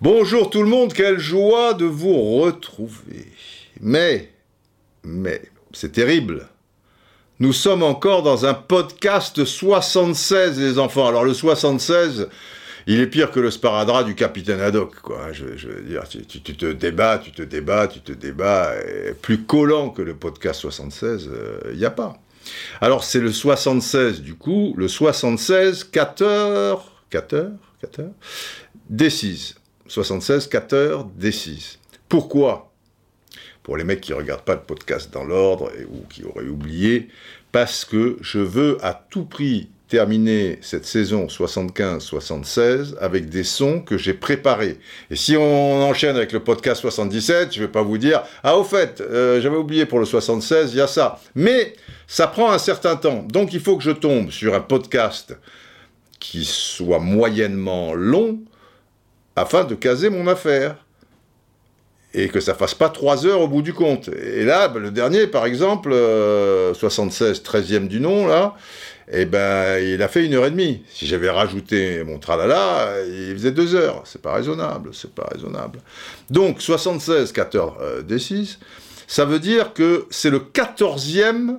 Bonjour tout le monde, quelle joie de vous retrouver. Mais, mais, c'est terrible. Nous sommes encore dans un podcast 76, les enfants. Alors le 76, il est pire que le sparadrap du capitaine Haddock, quoi. Je, je veux dire, tu, te débats, tu te débats, tu te débats. plus collant que le podcast 76, il n'y a pas. Alors c'est le 76 du coup, le 76 4 heures, 4 heures, 4 heures, D6. 76 4 heures, D6. Pourquoi? Pour les mecs qui regardent pas le podcast dans l'ordre ou qui auraient oublié, parce que je veux à tout prix terminer cette saison 75-76 avec des sons que j'ai préparés. Et si on enchaîne avec le podcast 77, je vais pas vous dire ah au fait, euh, j'avais oublié pour le 76, il y a ça. Mais ça prend un certain temps. Donc il faut que je tombe sur un podcast qui soit moyennement long afin de caser mon affaire. Et que ça fasse pas trois heures au bout du compte. Et là, ben, le dernier, par exemple, euh, 76, 13e du nom, là, eh ben, il a fait une heure et demie. Si j'avais rajouté mon tralala, il faisait deux heures. C'est pas raisonnable, c'est pas raisonnable. Donc, 76, 4 heures euh, des 6, ça veut dire que c'est le 14e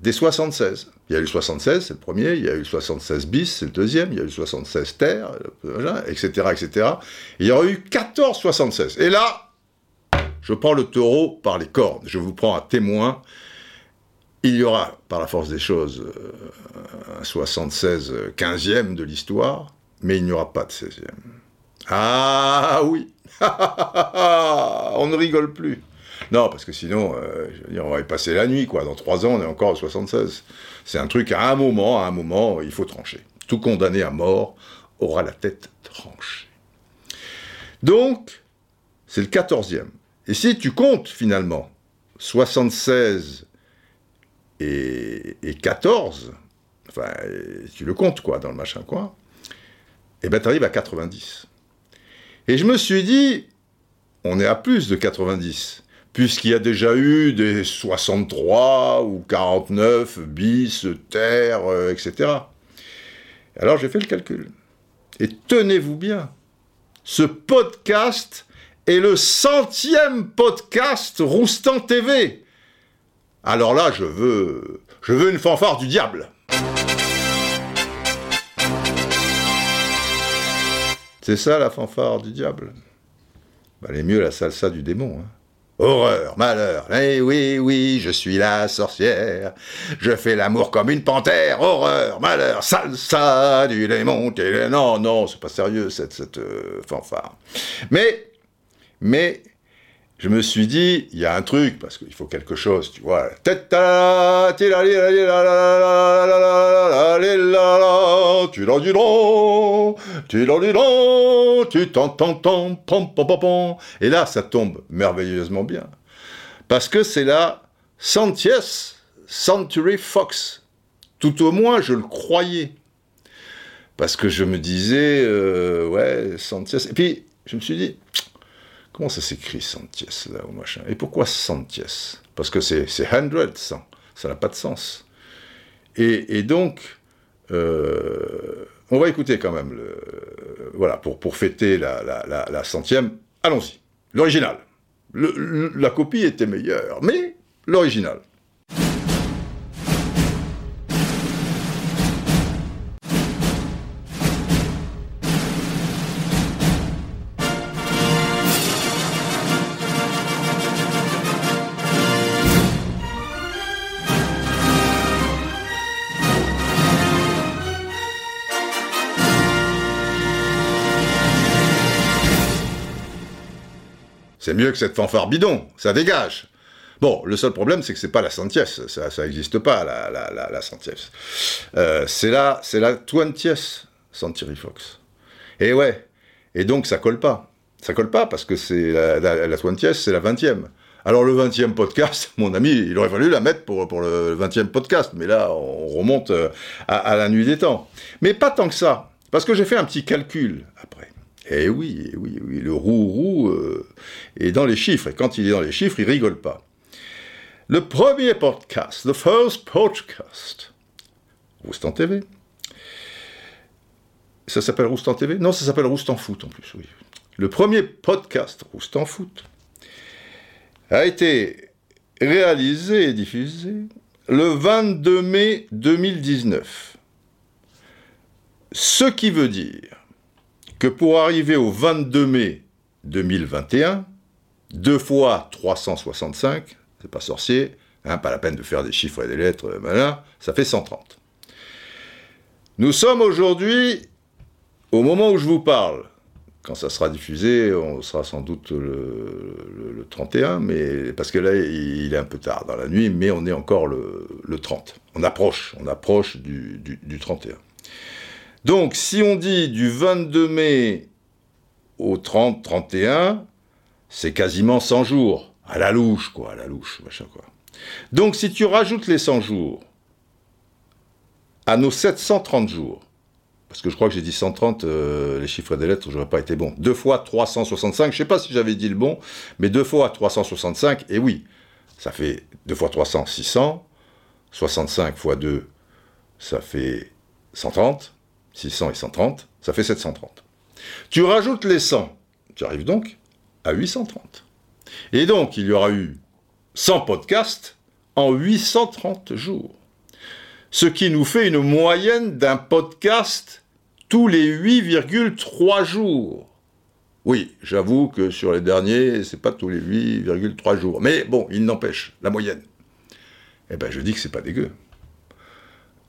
des 76. Il y a eu le 76, c'est le premier, il y a eu le 76 bis, c'est le deuxième, il y a eu le 76 terre, etc., etc. Il y aurait eu 14 76. Et là, je prends le taureau par les cornes, je vous prends à témoin. Il y aura, par la force des choses, euh, un 76 15e de l'histoire, mais il n'y aura pas de 16e. Ah oui On ne rigole plus. Non, parce que sinon, euh, on va y passer la nuit, quoi. Dans trois ans, on est encore au 76. C'est un truc, à un moment, à un moment, il faut trancher. Tout condamné à mort aura la tête tranchée. Donc, c'est le 14e. Et si tu comptes, finalement, 76 et, et 14, enfin, tu le comptes, quoi, dans le machin, quoi, et ben, tu arrives à 90. Et je me suis dit, on est à plus de 90 puisqu'il y a déjà eu des 63 ou 49 bis, terre, euh, etc. Alors j'ai fait le calcul. Et tenez-vous bien, ce podcast est le centième podcast Roustan TV. Alors là, je veux, je veux une fanfare du diable. C'est ça la fanfare du diable? Bah, elle est mieux la salsa du démon. Hein. Horreur, malheur, eh oui, oui, je suis la sorcière. Je fais l'amour comme une panthère. Horreur, malheur, salsa du démon. Non, non, c'est pas sérieux cette, cette euh, fanfare. Mais, mais, je me suis dit, il y a un truc, parce qu'il faut quelque chose, tu vois. Tu l'en dis tu. Et là, ça tombe merveilleusement bien. Parce que c'est la centièse Century Fox. Tout au moins, je le croyais. Parce que je me disais, euh, ouais, centièse. Et puis, je me suis dit, comment ça s'écrit Centieth, là, ou machin? Et pourquoi Centieth Parce que c'est c'est hundred, cent. Ça n'a pas de sens. Et, donc, euh, on va écouter quand même, le, voilà, pour, pour fêter la, la, centième. Allons-y. L'original. La copie était meilleure, mais l'original. C'est mieux que cette fanfare bidon, ça dégage. Bon, le seul problème, c'est que c'est pas la centieth, ça, ça existe pas, la, la, la, la centieth. Euh, c'est la, c'est la Century Fox. Et ouais, et donc ça colle pas. Ça colle pas parce que c'est la, la, la c'est la vingtième. Alors le 20e podcast, mon ami, il aurait fallu la mettre pour, pour le 20e podcast, mais là, on remonte euh, à la nuit des temps. Mais pas tant que ça, parce que j'ai fait un petit calcul après. Et oui, eh oui, oui, le roux-roux euh, est dans les chiffres, et quand il est dans les chiffres, il rigole pas. Le premier podcast, the first podcast, Roustan TV. Ça s'appelle Roustan TV Non, ça s'appelle Roustan Foot en plus, oui. Le premier podcast Roustan Foot a été réalisé et diffusé le 22 mai 2019. Ce qui veut dire que pour arriver au 22 mai 2021, deux fois 365, c'est pas sorcier, hein, pas la peine de faire des chiffres et des lettres, voilà, ça fait 130. Nous sommes aujourd'hui, au moment où je vous parle, quand ça sera diffusé, on sera sans doute le, 31, mais parce que là, il, est un peu tard dans la nuit, mais on est encore le, 30. On approche, on approche du, du 31. Donc, si on dit du 22 mai au 30, 31, c'est quasiment 100 jours. À la louche, quoi, à la louche, machin, quoi. Donc, si tu rajoutes les 100 jours à nos 730 jours, parce que je crois que j'ai dit 130, euh, les chiffres des lettres, j'aurais pas été bon. Deux fois 365, je sais pas si j'avais dit le bon, mais deux fois 365, et oui, ça fait deux fois 300, 600, 65 fois 2, ça fait 130, 600 et 130, ça fait 730. Tu rajoutes les 100, tu arrives donc à 830. Et donc, il y aura eu 100 podcasts en 830 jours. Ce qui nous fait une moyenne d'un podcast tous les 8,3 jours. Oui, j'avoue que sur les derniers, c'est pas tous les 8,3 jours. Mais bon, il n'empêche, la moyenne. Eh ben, je dis que c'est pas dégueu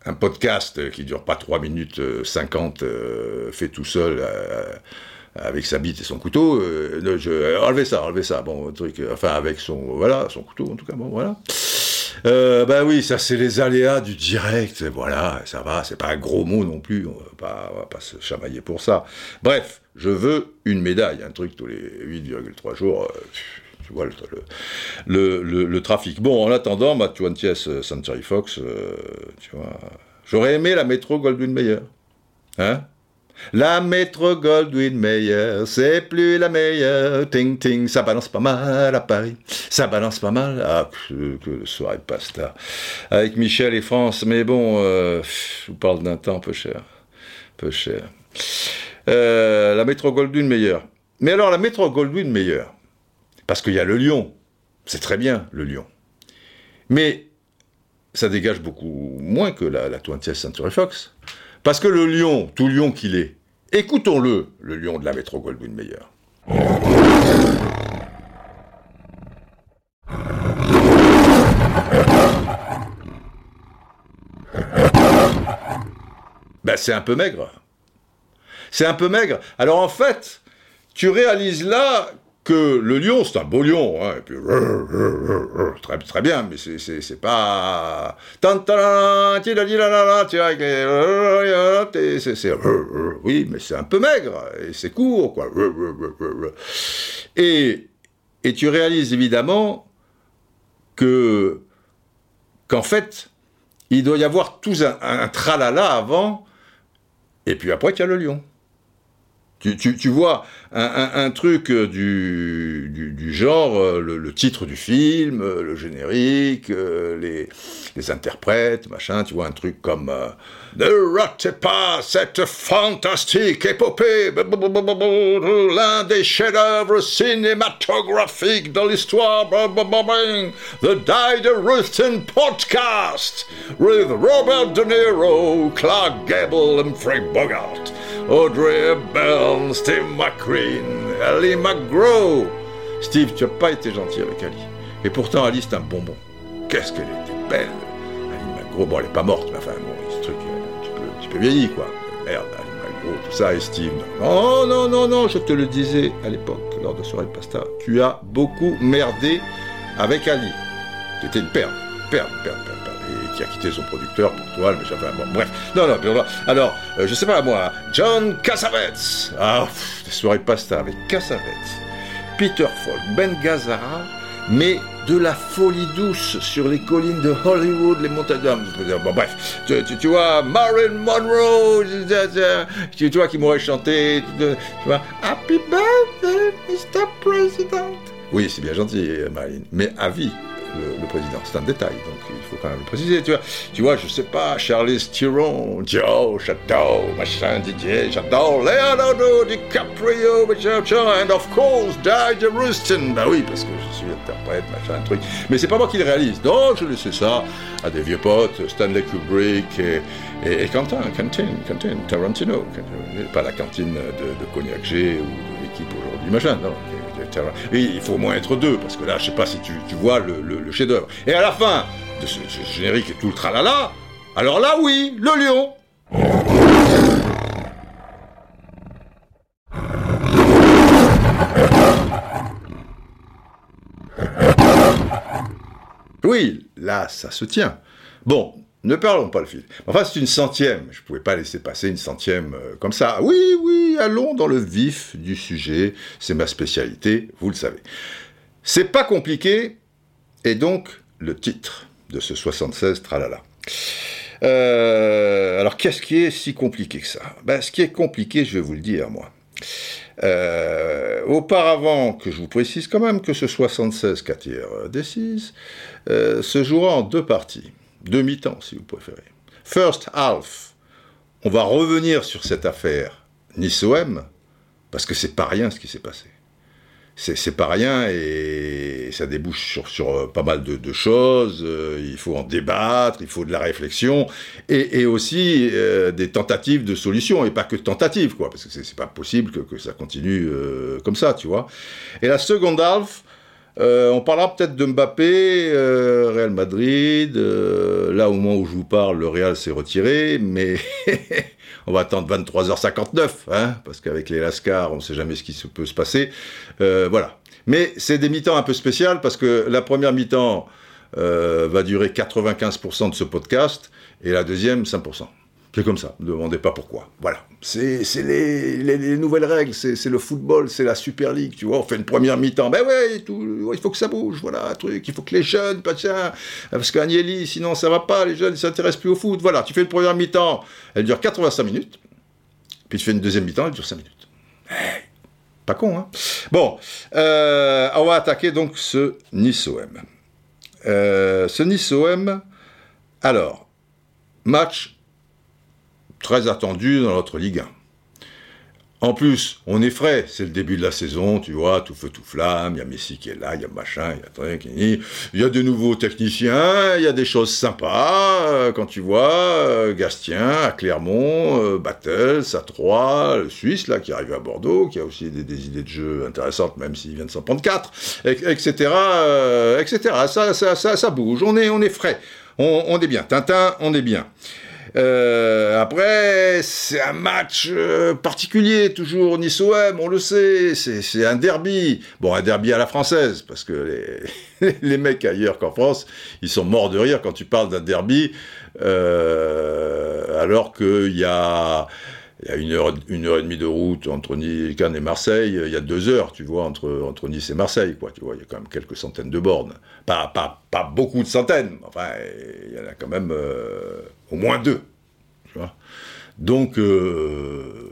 un podcast qui dure pas 3 minutes 50 euh, euh, fait tout seul euh, avec sa bite et son couteau, enlevez ça, enlevez ça, bon, truc, enfin avec son, voilà, son couteau en tout cas, bon, voilà. ben oui, ça c'est les aléas du direct, voilà, ça va, c'est pas un gros mot non plus, on va pas, va pas se chamailler pour ça. Bref, je veux une médaille, un truc tous les 8,3 jours, tu vois le, trafic. Bon, en attendant, ma 20th Century Fox, euh, tu vois, j'aurais aimé la métro Goldwyn Mayer. Hein? La métro Goldwyn Mayer, c'est plus la meilleure. Ting ting, ça balance pas mal à Paris. Ça balance pas mal. Ah, que, soirée pasta. Avec Michel et France. Mais bon, euh, je vous parle d'un temps peu cher. Peu cher. Euh, la métro Goldwyn Mayer. Mais alors, la métro Goldwyn Mayer, parce qu'il y a le lion. C'est très bien, le lion. Mais ça dégage beaucoup moins que la, la 20th Century Fox. Parce que le lion, tout lion qu'il est, écoutons-le, le lion de la métro Goldwyn Mayer. Ben, c'est un peu maigre. C'est un peu maigre. Alors en fait, tu réalises là que le lion, c'est un beau lion, hein, et puis, très, très bien, mais c'est pas... Oui, mais c'est un peu maigre, et c'est court, quoi. Et, et tu réalises évidemment que qu'en fait, il doit y avoir tout un, un tralala avant, et puis après, il y a le lion. Tu, tu, tu vois un, truc euh, du, genre, euh, le, titre du film, euh, le générique, les, interprètes, machin, tu vois un truc comme Ne ratez pas cette fantastique épopée, l'un des chefs-d'œuvre cinématographiques de l'histoire, The Die Ruthven Podcast, with Robert De Niro, Clark Gable and Frank Bogart. Audrey Hepburn, Steve Ali McGraw. Steve, tu n'as pas été gentil avec Ali. Et pourtant, Ali, c'est un bonbon. Qu'est-ce qu'elle était belle. Ali McGraw, bon, elle n'est pas morte, mais enfin, bon, ce truc, un un petit peu vieilli, quoi. Merde, Ali McGraw, tout ça, et Steve. Oh non, non, non, je te le disais à l'époque, lors de Soirée Pasta, tu as beaucoup merdé avec Ali. Tu étais une perle, perle, perle, perle qui a quitté son producteur pour toi, mais enfin, bon, bref. Non, non, alors, euh, je sais pas, moi, John Cassavetes. Ah, des soirées pasta avec Cassavetes, Peter Falk, Ben Gazzara, mais de la folie douce sur les collines de Hollywood, les montagnes. Bon, bref, tu, tu, vois, Marilyn Monroe, tu, vois, qui m'aurait chanté, tu, vois, Happy birthday, Mr. President. Oui, c'est bien gentil, Marilyn, mais à vie le, président. C'est un détail, donc il faut quand même le préciser. Tu vois, tu vois je sais pas, Charlie Theron, Joe, j'adore, machin, Didier, j'adore, Leonardo DiCaprio, machin, and of course, Died Rustin. Bah oui, parce que je suis interprète, machin, truc. Mais c'est pas moi qui le réalise. Non, je laisse ça à des vieux potes, Stanley Kubrick et, Quentin, Quentin, Quentin, Tarantino. Pas la cantine de, de Cognac G ou de l'équipe aujourd'hui, machin, non. Il faut au moins être deux, parce que là, je sais pas si tu, vois le, chef-d'œuvre. Et à la fin de ce, générique et tout le tralala, alors là, oui, le lion. Oui, là, ça se tient. Bon, ne parlons pas le fil. Enfin, c'est une centième. Je ne pouvais pas laisser passer une centième euh, comme ça. Oui, oui, allons dans le vif du sujet. C'est ma spécialité, vous le savez. C'est pas compliqué, et donc le titre de ce 76 tralala. Euh, alors, qu'est-ce qui est si compliqué que ça? Ben, Ce qui est compliqué, je vais vous le dire, moi. Euh, auparavant, que je vous précise quand même que ce 76 4 décise se jouera en deux parties. Demi-temps, si vous préférez. First half. On va revenir sur cette affaire Nice-OM, parce que c'est pas rien ce qui s'est passé. C'est pas rien et ça débouche sur, euh, pas mal de, choses. Euh, il faut en débattre, il faut de la réflexion et, aussi euh, des tentatives de solutions et pas que tentatives, quoi, parce que c'est pas possible que, ça continue comme ça, tu vois. Et la seconde half, euh, on parlera peut-être de Mbappé, euh, Real Madrid. Euh, là, au moment où je vous parle, le Real s'est retiré, mais on va attendre 23h59, hein, parce qu'avec les Lascars, on ne sait jamais ce qui peut se passer. voilà. Mais c'est des mi-temps un peu spéciales, parce que la première mi-temps va durer 95% de ce podcast, et la deuxième, 5%. C'est comme ça, ne demandez pas pourquoi. Voilà, c'est les, nouvelles règles, c'est le football, c'est la Super League, tu vois, on fait une première mi-temps, ben ouais, il faut que ça bouge, voilà, truc, il faut que les jeunes, pas tiens, parce qu'Agnelli, sinon ça va pas, les jeunes ne s'intéressent plus au foot, voilà, tu fais une première mi-temps, elle dure 85 minutes, puis tu fais une deuxième mi-temps, elle dure 5 minutes. pas con, hein. Bon, euh, on va attaquer donc ce Nice-OM. Euh, ce Nice-OM, alors, match très attendu dans notre Ligue 1. En plus, on est frais, c'est le début de la saison, tu vois, tout feu, tout flamme, il y a Messi qui est là, il y a machin, il y a truc, il y a de nouveaux techniciens, il y a des choses sympas, euh, quand tu vois, euh, Gastien, à Clermont, euh, Battles, à Troyes, le Suisse, là, qui arrive à Bordeaux, qui a aussi des, idées de jeu intéressantes, même s'il vient de s'en prendre 4, etc., etc., ça, ça, ça, ça, bouge, on est, on est frais, on est bien, Tintin, on est bien. Euh, après, c'est un match euh, particulier, toujours Nice-OM, on le sait, c'est un derby. Bon, un derby à la française, parce que les, mecs ailleurs qu'en France, ils sont morts de rire quand tu parles d'un derby, euh, alors qu'il y a y a une heure, une heure et demie de route entre Cannes et Marseille, il y a deux heures, tu vois, entre, entre Nice et Marseille, quoi, tu vois, il y a quand même quelques centaines de bornes. Pas, pas, pas beaucoup de centaines, enfin, il y en a quand même au moins deux. Donc, euh,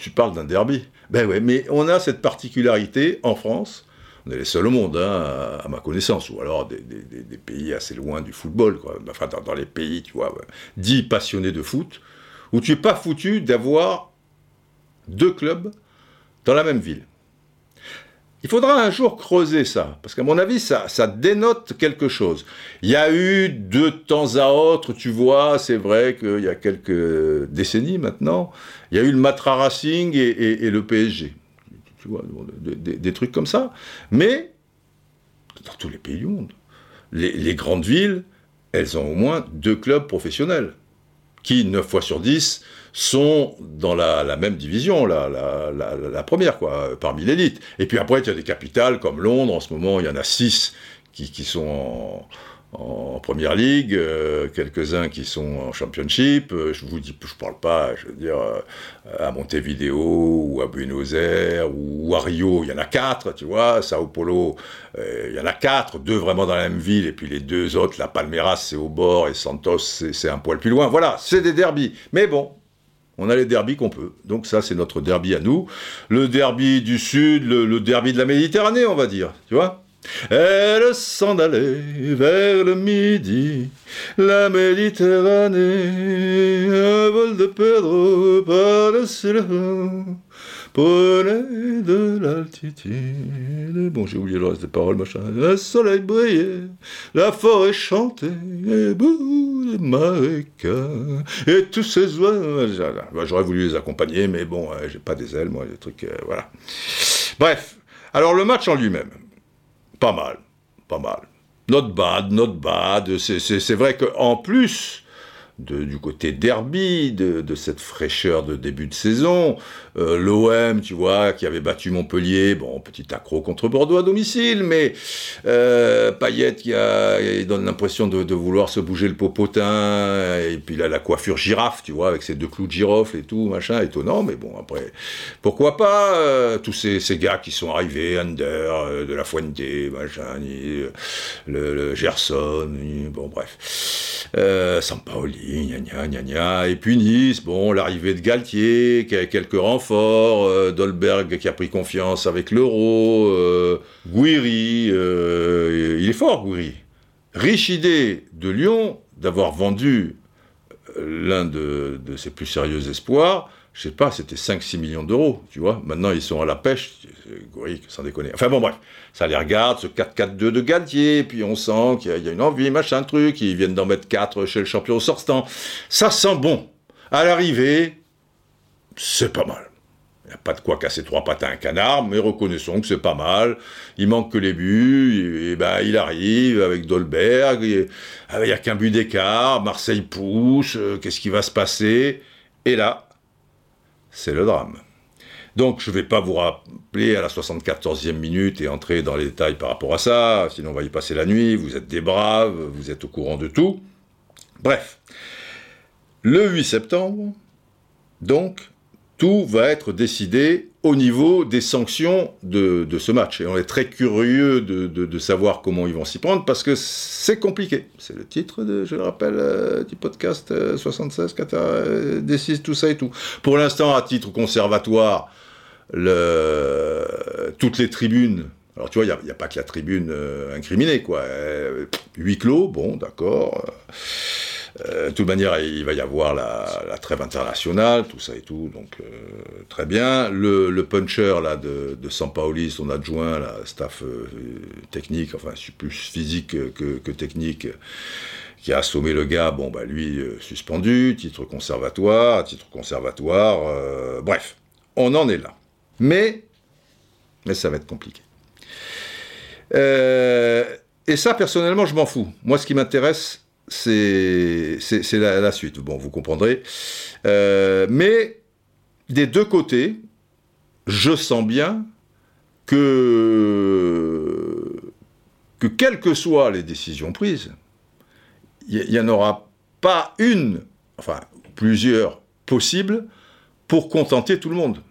tu parles d'un derby. Ben ouais, mais on a cette particularité en France, on est les seuls au monde, hein, à, ma connaissance, ou alors des, pays assez loin du football, quoi. Enfin, dans, dans les pays, tu vois, dits passionnés de foot, où tu n'es pas foutu d'avoir deux clubs dans la même ville. Il faudra un jour creuser ça, parce qu'à mon avis, ça, dénote quelque chose. Il y a eu de temps à autre, tu vois, c'est vrai qu'il y a quelques décennies maintenant, il y a eu le Matra Racing et, le PSG. Tu vois, des, trucs comme ça. Mais, dans tous les pays du monde, les grandes villes, elles ont au moins deux clubs professionnels qui, 9 fois sur 10, sont dans la, même division, la, première, quoi, parmi l'élite. Et puis après, il y a des capitales comme Londres, en ce moment, il y en a 6 qui, sont en, première ligue, euh, quelques-uns qui sont en championship. Euh, je vous dis, je parle pas, je veux dire, euh, à Montevideo ou à Buenos Aires ou à Rio, il y en a quatre, tu vois. Sao Paulo, il y en a quatre, deux vraiment dans la même ville, et puis les deux autres, la Palmeiras, c'est au bord, et Santos, c'est un poil plus loin. Voilà, c'est des derbies. Mais bon, on a les derbies qu'on peut. Donc ça, c'est notre derby à nous. Le derby du Sud, le, le derby de la Méditerranée, on va dire, tu vois Elle s'en allait vers le midi, la Méditerranée, un vol de Pedro par-dessus le prenez de l'altitude. Bon, j'ai oublié le reste des paroles, machin. Le soleil brillait, la forêt chantait, et bout de marécage, et tous ces oiseaux. Bah, j'aurais voulu les accompagner, mais bon, j'ai pas des ailes, moi, des trucs, euh, voilà. Bref, alors le match en lui-même, pas mal, pas mal. Not bad, not bad. C'est vrai qu'en plus, du côté derby, de, cette fraîcheur de début de saison. Euh, L'OM, tu vois, qui avait battu Montpellier, bon, petit accro contre Bordeaux à domicile, mais euh, Payet qui a, donne l'impression de, vouloir se bouger le popotin, et puis il a la coiffure girafe, tu vois, avec ses deux clous de girofle et tout, machin, étonnant, mais bon, après, pourquoi pas euh, tous ces, gars qui sont arrivés, Under, euh, de la Fuente, machin, le, le, Gerson, bon, bref, Sampaoli, et puis Nice, bon, l'arrivée de Galtier, qui a quelques renforts, euh, Dolberg qui a pris confiance avec l'euro, euh, euh, il est fort Guiri. Riche idée de Lyon d'avoir vendu l'un de, ses plus sérieux espoirs, je sais pas, c'était 5-6 millions d'euros, tu vois. Maintenant, ils sont à la pêche, Guiri, sans déconner. Enfin bon, bref, ça les regarde, ce 4-4-2 de Galtier, puis on sent qu'il y, a une envie, machin, truc, ils viennent d'en mettre 4 chez le champion sortant. Ça sent bon. À l'arrivée, c'est pas mal. Il n'y a pas de quoi casser trois pattes à un canard, mais reconnaissons que c'est pas mal. Il manque que les buts, et, ben il arrive avec Dolberg, il n'y a qu'un but d'écart, Marseille pousse, euh, qu'est-ce qui va se passer? Et là, c'est le drame. Donc je ne vais pas vous rappeler à la 74e minute et entrer dans les détails par rapport à ça, sinon on va y passer la nuit, vous êtes des braves, vous êtes au courant de tout. Bref, le 8 septembre, donc, tout va être décidé au niveau des sanctions de, ce match. Et on est très curieux de, savoir comment ils vont s'y prendre parce que c'est compliqué. C'est le titre, de, je le rappelle, euh, du podcast 76, euh, décide tout ça et tout. Pour l'instant, à titre conservatoire, le, toutes les tribunes. Alors tu vois, il n'y a, pas que la tribune euh, incriminée, quoi. huit clos, bon, d'accord. Euh, de toute manière, il va y avoir la, trêve internationale, tout ça et tout, donc euh, très bien. Le, puncher là de, de Sampaoli, son adjoint, la staff euh, technique, enfin plus physique que, technique, qui a assommé le gars, bon bah lui suspendu, titre conservatoire, titre conservatoire, bref, on en est là. Mais, mais ça va être compliqué. et ça, personnellement, je m'en fous. Moi, ce qui m'intéresse, c'est la, suite. Bon, vous comprendrez. Euh, mais des deux côtés, je sens bien que, que quelles que soient les décisions prises, il n'y en aura pas une, enfin plusieurs possibles pour contenter tout le monde.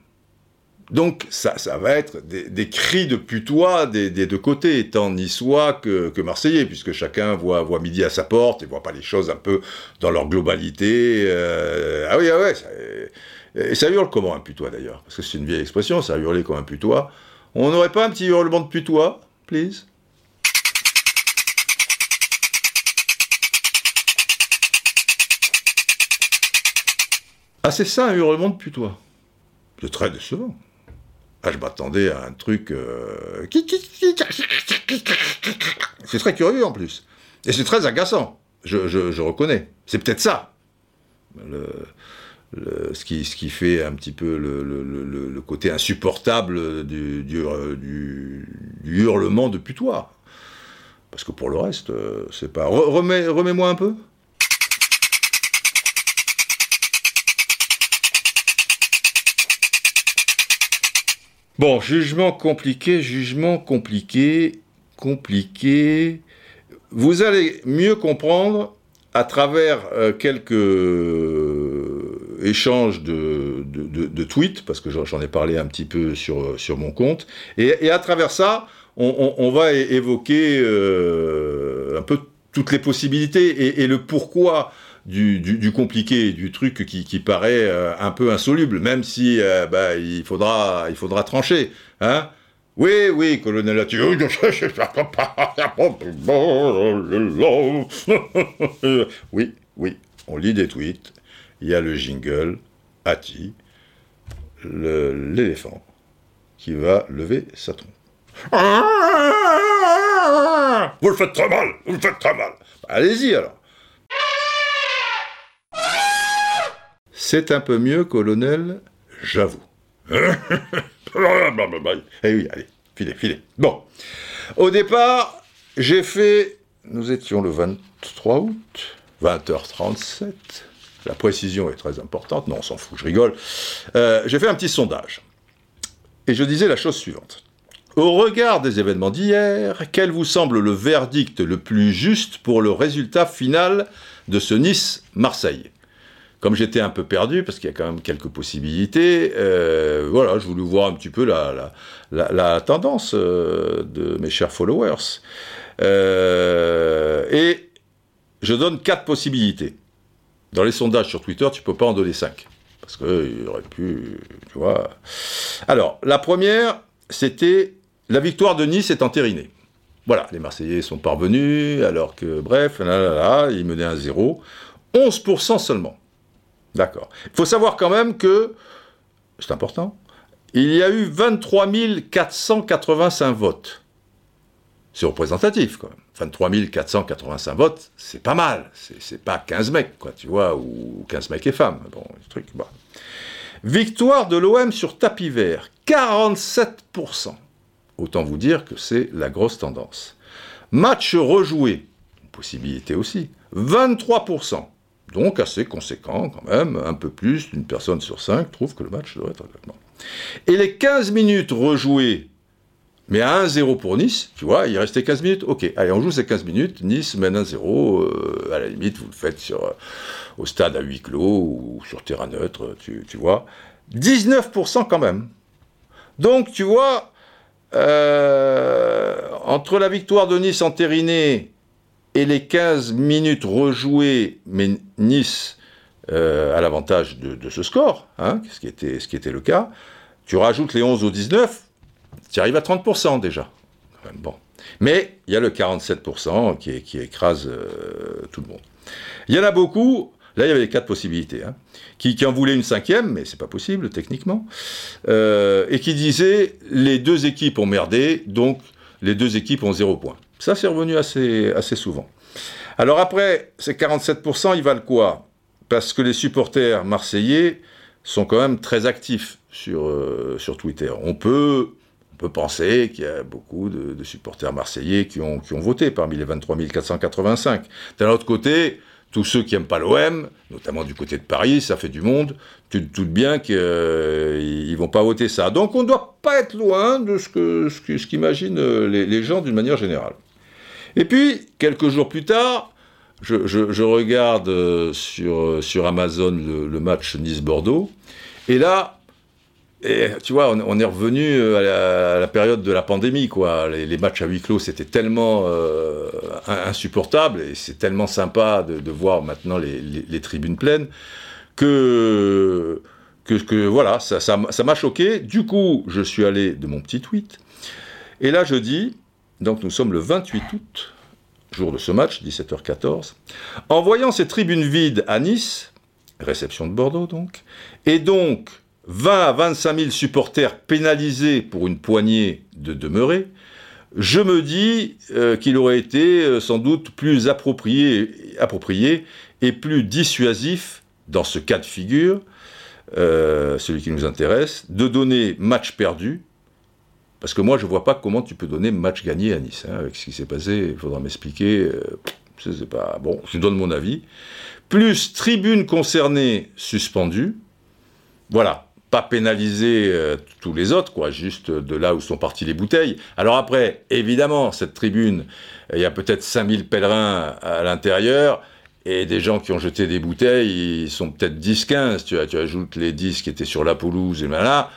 Donc ça, va être des, cris de putois des, deux côtés, tant niçois que, que marseillais, puisque chacun voit, midi à sa porte et voit pas les choses un peu dans leur globalité. Euh, ah oui, ah ouais, ça, et ça hurle comment un putois d'ailleurs? Parce que c'est une vieille expression, ça a hurlé comme un putois. On n'aurait pas un petit hurlement de putois, please? Ah c'est ça un hurlement de putois? C'est très décevant. Ah, je m'attendais à un truc. Euh, c'est très curieux en plus. Et c'est très agaçant. Je, reconnais. C'est peut-être ça. ce, qui, ce qui fait un petit peu le, côté insupportable du, hurlement de putois. Parce que pour le reste, euh, c'est pas. Remets-moi un peu Bon, jugement compliqué, jugement compliqué, compliqué. Vous allez mieux comprendre à travers euh, quelques euh, échanges de, tweets, parce que j'en ai parlé un petit peu sur, sur mon compte, et, à travers ça, on, va évoquer euh, un peu toutes les possibilités et le pourquoi du, compliqué, du truc qui, paraît euh, un peu insoluble, même si euh, bah, il, faudra, il faudra trancher. Hein Oui, oui, colonel Latu. oui, oui, on lit des tweets. Il y a le jingle, Ati, l'éléphant, qui va lever sa trompe. Vous le faites très mal, vous le faites très mal. Allez-y alors. C'est un peu mieux, colonel, j'avoue. eh oui, allez, filez, filez. Bon. Au départ, j'ai fait. Nous étions le 23 août, 20h37. La précision est très importante. Non, on s'en fout, je rigole. Euh, j'ai fait un petit sondage. Et je disais la chose suivante. Au regard des événements d'hier, quel vous semble le verdict le plus juste pour le résultat final de ce Nice-Marseille? Comme j'étais un peu perdu, parce qu'il y a quand même quelques possibilités, euh, voilà, je voulais voir un petit peu la, tendance euh, de mes chers followers. Euh, et je donne quatre possibilités. Dans les sondages sur Twitter, tu peux pas en donner cinq. Parce qu'il aurait pu, tu vois. Alors, la première, c'était la victoire de Nice est entérinée. Voilà, les Marseillais sont parvenus, alors que, bref, là, là, là, ils menaient un zéro. 11% seulement. D'accord. Il faut savoir quand même que, c'est important, il y a eu 23 485 votes. C'est représentatif, quand même. 23 485 votes, c'est pas mal. C'est pas 15 mecs, quoi, tu vois, ou 15 mecs et femmes. Bon, truc, Victoire de l'OM sur tapis vert, 47%. Autant vous dire que c'est la grosse tendance. Match rejoué, possibilité aussi, 23%. Donc assez conséquent quand même, un peu plus d'une personne sur cinq trouve que le match doit être exactement. Et les 15 minutes rejouées, mais à 1-0 pour Nice, tu vois, il restait 15 minutes, ok, allez, on joue ces 15 minutes, Nice mène 1-0, euh, à la limite, vous le faites euh, au stade à huis clos ou sur terrain neutre, tu, tu vois. 19% quand même. Donc, tu vois, euh, entre la victoire de Nice entérinée et les 15 minutes rejouées, mais Nice euh, à l'avantage de, ce score, hein, ce, qui était, le cas, tu rajoutes les 11 au 19, tu arrives à 30% déjà. Bon. Mais il y a le 47% qui, qui écrase euh, tout le monde. Il y en a beaucoup, Là, il y avait les quatre possibilités. Hein. Qui, en voulait une cinquième, mais c'est pas possible techniquement. Euh, et qui disait les deux équipes ont merdé, donc les deux équipes ont zéro point. Ça, c'est revenu assez, souvent. Alors après, ces 47%, ils valent quoi? Parce que les supporters marseillais sont quand même très actifs sur, euh, sur Twitter. On peut, on peut penser qu'il y a beaucoup de, supporters marseillais qui ont, qui ont voté parmi les 23 485. D'un autre côté, tous ceux qui n'aiment pas l'OM, notamment du côté de Paris, ça fait du monde, tu te doutes bien qu'ils euh, ne vont pas voter ça. Donc on ne doit pas être loin de ce que ce qu'imaginent euh, les, gens d'une manière générale. Et puis, quelques jours plus tard, je, regarde euh, sur, sur Amazon le match Nice-Bordeaux, et là, tu vois, on, est revenu euh, à la, période de la pandémie, quoi. Les, matchs à huis clos, c'était tellement euh, insupportable et c'est tellement sympa de, voir maintenant les, tribunes pleines que, que, voilà, ça m'a choqué. Du coup, je suis allé de mon petit tweet et là je dis, donc nous sommes le 28 août, jour de ce match, 17h14, en voyant ces tribunes vides à Nice, réception de Bordeaux donc, et donc 20 à 25 000 supporters pénalisés pour une poignée de demeurer, je me dis euh, qu'il aurait été euh, sans doute plus approprié, approprié, et plus dissuasif dans ce cas de figure, euh, celui qui nous intéresse, de donner match perdu, parce que moi je ne vois pas comment tu peux donner match gagné à Nice. Hein, avec ce qui s'est passé, il faudra m'expliquer. c'est pas bon. Je donne mon avis. Plus tribune concernée suspendue. Voilà pas pénaliser euh, tous les autres, quoi, juste de là où sont parties les bouteilles. Alors après, évidemment, cette tribune, il y a peut-être 5000 pèlerins à l'intérieur, et des gens qui ont jeté des bouteilles, ils sont peut-être 10-15, tu, tu ajoutes les 10 qui étaient sur la pelouse, et là,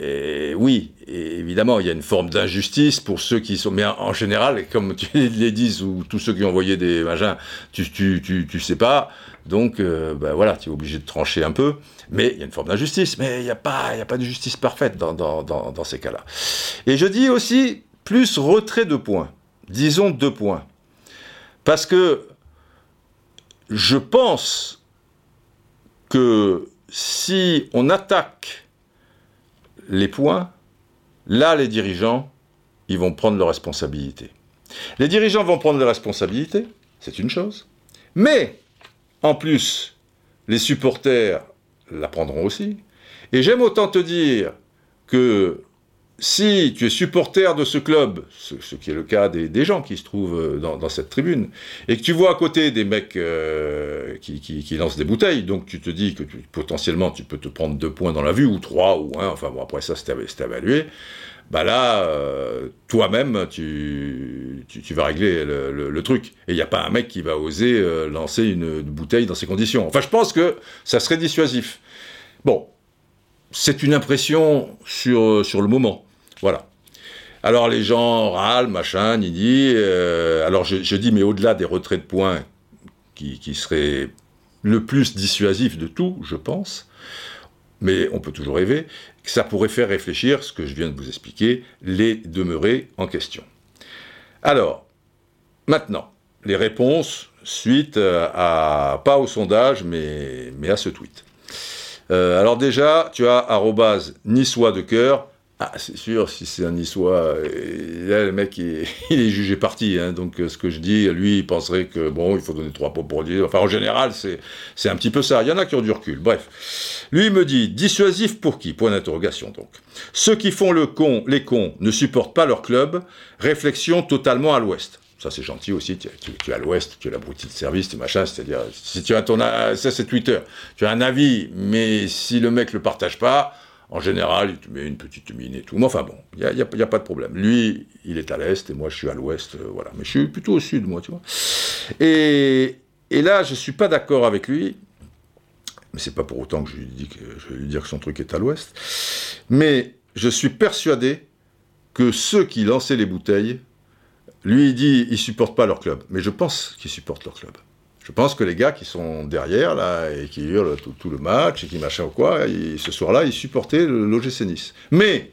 et oui, évidemment, il y a une forme d'injustice pour ceux qui sont. Mais en, général, comme tu les dis, ou tous ceux qui ont envoyé des machins, tu, tu, sais pas. Donc, euh, ben voilà, tu es obligé de trancher un peu. Mais il y a une forme d'injustice. Mais il n'y a, pas, a pas de justice parfaite dans ces cas-là. Et je dis aussi plus retrait de points. Disons deux points. Parce que je pense que si on attaque les points, là, les dirigeants, ils vont prendre leurs responsabilités. Les dirigeants vont prendre leurs responsabilités, c'est une chose. Mais, en plus, les supporters la prendront aussi. Et j'aime autant te dire que si tu es supporter de ce club, ce, qui est le cas des, gens qui se trouvent euh, dans, cette tribune, et que tu vois à côté des mecs euh, qui, lancent des bouteilles, donc tu te dis que potentiellement tu peux te prendre deux points dans la vue, ou trois, ou un, enfin bon, après ça c'est évalué, bah là, euh, toi-même, tu, vas régler le, truc. Et il n'y a pas un mec qui va oser lancer une, bouteille dans ces conditions. Enfin, je pense que ça serait dissuasif. Bon, c'est une impression sur le moment. Voilà. Alors les gens râlent, machin, nini. Euh, alors je, dis, mais au-delà des retraits de points qui, qui seraient le plus dissuasif de tout, je pense, mais on peut toujours rêver, ça pourrait faire réfléchir, ce que je viens de vous expliquer, les demeurés en question. Alors, maintenant, les réponses suite à, pas au sondage, mais, mais à ce tweet. Euh, alors déjà, tu as arrobase niçois de cœur, ah, c'est sûr, si c'est un niçois, là, le mec, il, est jugé parti. Hein, donc, ce que je dis, lui, il penserait que, bon, il faut donner trois pots pour dire. Enfin, en général, c'est un petit peu ça. Il y en a qui ont du recul. Bref. Lui, il me dit, dissuasif pour qui? Point d'interrogation, donc. Ceux qui font le con, les cons, ne supportent pas leur club. Réflexion totalement à l'ouest. Ça, c'est gentil aussi. Tu, es à l'ouest, tu es l'abruti de service, tu machin. C'est-à-dire, si tu as ton, ça, c'est Twitter. Tu as un avis, mais si le mec le partage pas, en général, il te met une petite mine et tout. Mais enfin bon, il n'y a, pas de problème. Lui, il est à l'est et moi, je suis à l'ouest. Euh, voilà. Mais je suis plutôt au sud, moi, tu vois. Et, et là, je ne suis pas d'accord avec lui. Mais c'est pas pour autant que je lui dis que je vais lui dire que son truc est à l'ouest. Mais je suis persuadé que ceux qui lançaient les bouteilles, lui, il dit, ils supportent pas leur club. Mais je pense qu'ils supportent leur club. Je pense que les gars qui sont derrière, là, et qui hurlent tout, le match, et qui machin ou quoi, ce soir-là, ils supportaient l'OGC Nice. Mais,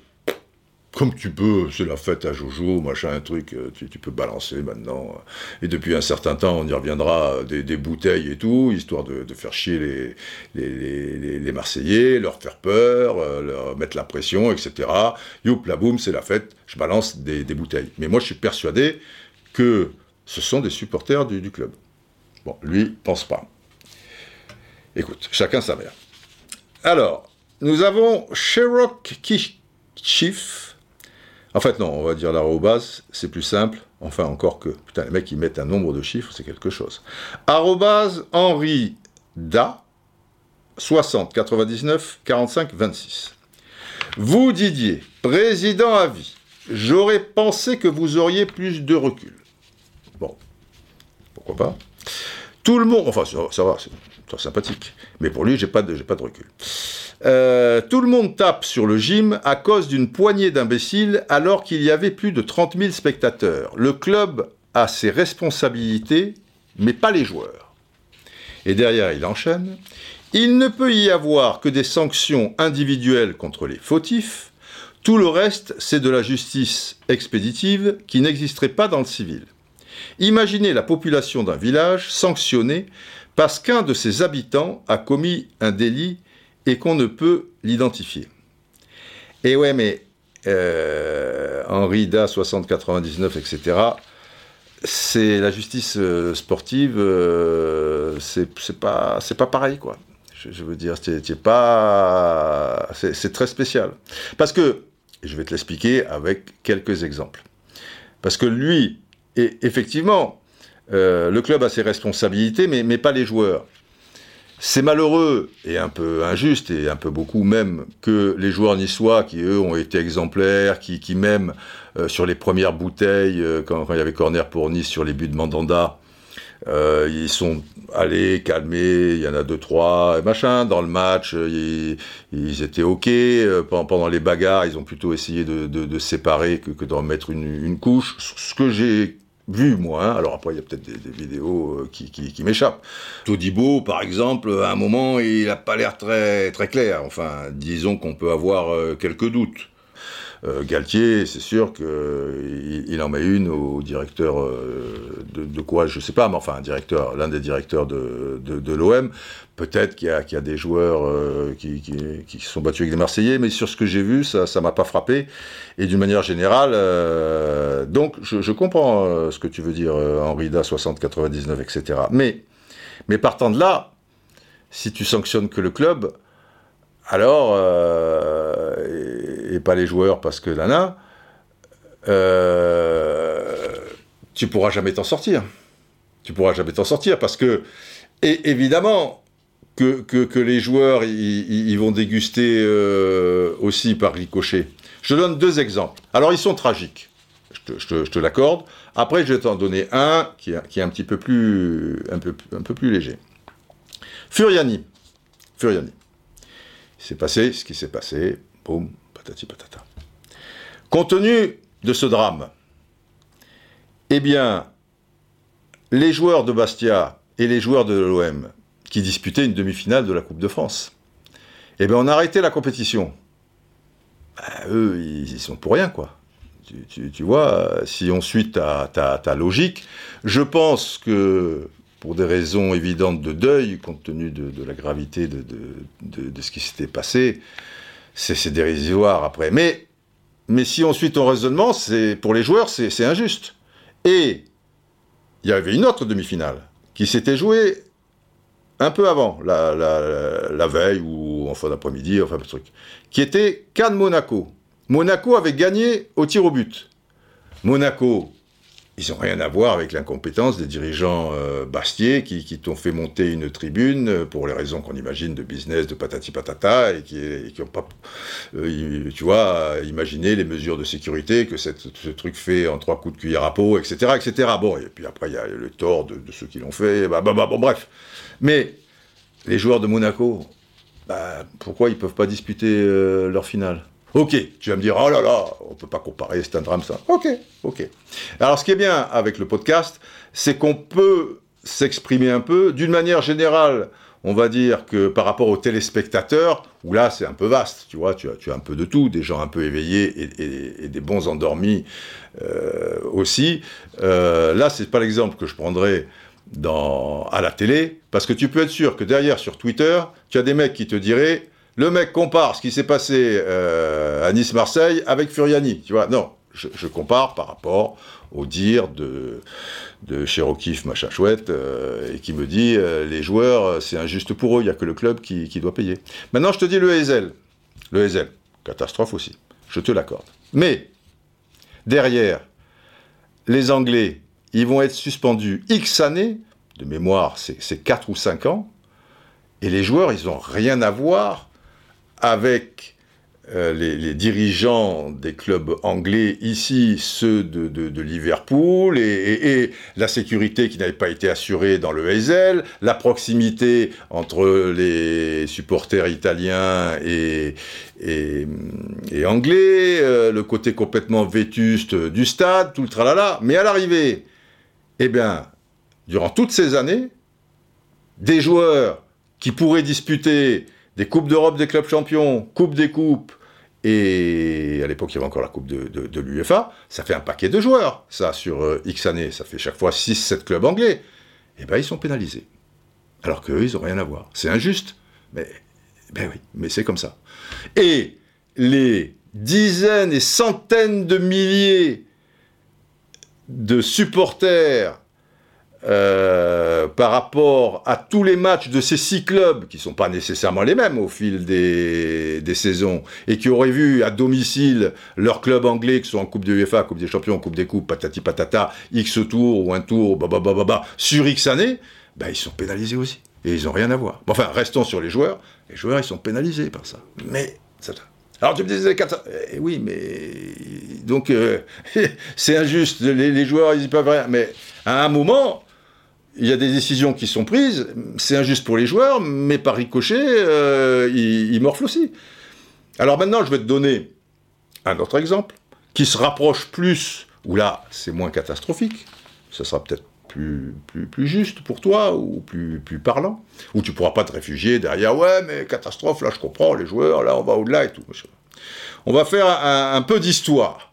comme tu peux, c'est la fête à Jojo, machin, un truc, euh, tu, peux balancer maintenant. Et depuis un certain temps, on y reviendra, des, bouteilles et tout, histoire de, faire chier les, Marseillais, leur faire peur, euh, leur mettre la pression, etc. Youp, la boum, c'est la fête, je balance des, bouteilles. Mais moi, je suis persuadé que ce sont des supporters du club. Bon, lui, pense pas. Écoute, chacun sa mère. Alors, nous avons Sherrock Chief. En fait, non, on va dire l'arrobase, c'est plus simple. Enfin, encore que. Putain, les mecs, ils mettent un nombre de chiffres, c'est quelque chose. Arrobase Henri Da, 60 99 45 26. Vous, Didier, président à vie, j'aurais pensé que vous auriez plus de recul. Bon, pourquoi pas tout le monde, enfin ça, va, c'est sympathique, mais pour lui, j'ai pas de, recul. Euh, tout le monde tape sur le gym à cause d'une poignée d'imbéciles alors qu'il y avait plus de 30 000 spectateurs. Le club a ses responsabilités, mais pas les joueurs. Et derrière, il enchaîne. Il ne peut y avoir que des sanctions individuelles contre les fautifs. Tout le reste, c'est de la justice expéditive qui n'existerait pas dans le civil. Imaginez la population d'un village sanctionnée parce qu'un de ses habitants a commis un délit et qu'on ne peut l'identifier. Et ouais, mais euh, Henri Da, 60-99, etc., c'est la justice euh, sportive, euh, c'est pas, pas pareil, quoi. Je, veux dire, c'est pas. C'est très spécial. Parce que, je vais te l'expliquer avec quelques exemples. Parce que lui, et effectivement, euh, le club a ses responsabilités, mais, pas les joueurs. C'est malheureux et un peu injuste, et un peu beaucoup même, que les joueurs niçois, qui eux ont été exemplaires, qui, même euh, sur les premières bouteilles, euh, quand, il y avait corner pour Nice sur les buts de Mandanda, ils sont allés calmer, il y en a deux, trois, machin, dans le match, ils, étaient OK. pendant les bagarres, ils ont plutôt essayé de, de, séparer que, que d'en mettre une, une couche. Ce que j'ai vu, moi. Hein. Alors après, il y a peut-être des, vidéos euh, qui, qui, m'échappent. Todibo, par exemple, à un moment, il n'a pas l'air très, très clair. Enfin, disons qu'on peut avoir euh, quelques doutes. Euh, Galtier, c'est sûr qu'il il en met une au directeur de, quoi, je sais pas, mais enfin, directeur, l'un des directeurs de, l'OM. Peut-être qu'il y, a des joueurs qui, qui, qui, sont battus avec des Marseillais, mais sur ce que j'ai vu, ça ne m'a pas frappé. Et d'une manière générale, euh, donc je, comprends euh, ce que tu veux dire, euh, Henri Da, 60, 99, etc. Mais, mais partant de là, si tu sanctionnes que le club, alors, euh, et, pas les joueurs parce que là, euh, tu pourras jamais t'en sortir. Tu pourras jamais t'en sortir parce que, et évidemment, que, que, les joueurs ils vont déguster euh, aussi par ricochet. Je donne deux exemples. Alors, ils sont tragiques. Je te, l'accorde. Après, je vais t'en donner un qui est, qui est, un petit peu plus, un peu, un peu plus léger. Furiani. Furiani. Il s'est passé ce qui s'est passé. Boum, Compte tenu de ce drame, eh bien, les joueurs de Bastia et les joueurs de l'OM qui disputaient une demi-finale de la Coupe de France, eh bien, on a arrêté la compétition. Bah, eux, ils, sont pour rien, quoi. Tu, vois, si on suit ta, ta, logique, je pense que pour des raisons évidentes de deuil, compte tenu de, la gravité de, de, ce qui s'était passé, c'est dérisoire après. Mais, mais si on suit ton raisonnement, pour les joueurs, c'est injuste. Et il y avait une autre demi-finale qui s'était jouée un peu avant, la, la, la veille ou en fin d'après-midi, enfin, le truc qui était Cannes-Monaco. Monaco avait gagné au tir au but. Monaco, ils n'ont rien à voir avec l'incompétence des dirigeants euh, bastiers qui, t'ont fait monter une tribune euh, pour les raisons qu'on imagine de business, de patati patata, et qui n'ont pas, euh, tu vois, imaginé les mesures de sécurité que cette, ce truc fait en trois coups de cuillère à peau, etc., etc. Bon, et puis après, il y a le tort de, ceux qui l'ont fait, bah, bah, bah, bon, bref. Mais les joueurs de Monaco, bah, pourquoi ils ne peuvent pas disputer euh, leur finale? Ok, tu vas me dire, oh là là, on ne peut pas comparer, c'est un drame ça. Ok, ok. Alors ce qui est bien avec le podcast, c'est qu'on peut s'exprimer un peu. D'une manière générale, on va dire que par rapport aux téléspectateurs, où là c'est un peu vaste, tu vois, tu as, un peu de tout, des gens un peu éveillés et, des bons endormis euh, aussi. Euh, là, c'est pas l'exemple que je prendrais à la télé, parce que tu peux être sûr que derrière sur Twitter, tu as des mecs qui te diraient le mec compare ce qui s'est passé euh, à Nice-Marseille avec Furiani. Tu vois, non, je, compare par rapport au dire de, de Cherokee, machin chouette, euh, et qui me dit euh, les joueurs, c'est injuste pour eux, il n'y a que le club qui, qui, doit payer. Maintenant, je te dis le Hazel. Le Hazel, catastrophe aussi, je te l'accorde. Mais, derrière, les Anglais ils vont être suspendus X années, de mémoire c'est 4 ou 5 ans, et les joueurs, ils n'ont rien à voir avec euh, les, dirigeants des clubs anglais, ici ceux de, Liverpool, et, la sécurité qui n'avait pas été assurée dans le Hazel, la proximité entre les supporters italiens et, anglais, euh, le côté complètement vétuste du stade, tout le tralala. Mais à l'arrivée, eh bien, durant toutes ces années, des joueurs qui pourraient disputer des Coupes d'Europe des clubs champions, Coupe des Coupes, et à l'époque il y avait encore la Coupe de, l'UEFA, ça fait un paquet de joueurs, ça, sur euh, X années, ça fait chaque fois 6-7 clubs anglais, eh bien ils sont pénalisés. Alors qu'eux, ils n'ont rien à voir. C'est injuste, mais ben oui, mais c'est comme ça. Et les dizaines et centaines de milliers de supporters euh, par rapport à tous les matchs de ces six clubs, qui ne sont pas nécessairement les mêmes au fil des, saisons, et qui auraient vu à domicile leur club anglais, qui sont en Coupe de UEFA, Coupe des Champions, Coupe des Coupes, patati patata, X tours ou un tour, bah, bah, bah, bah, sur X années, ben, ils sont pénalisés aussi. Et ils n'ont rien à voir. Enfin, restons sur les joueurs. Les joueurs, ils sont pénalisés par ça. Mais, ça, alors tu me disais, eh oui, mais donc euh, c'est injuste, les, joueurs ils y peuvent rien. Mais à un moment, il y a des décisions qui sont prises, c'est injuste pour les joueurs, mais par ricochet, euh, ils, morflent aussi. Alors maintenant, je vais te donner un autre exemple qui se rapproche plus, où là, c'est moins catastrophique. Ça sera peut-être plus, plus, plus, juste pour toi ou plus, plus parlant. Où tu pourras pas te réfugier derrière, ouais, mais catastrophe, là, je comprends, les joueurs, là, on va au-delà et tout. On va faire un, peu d'histoire.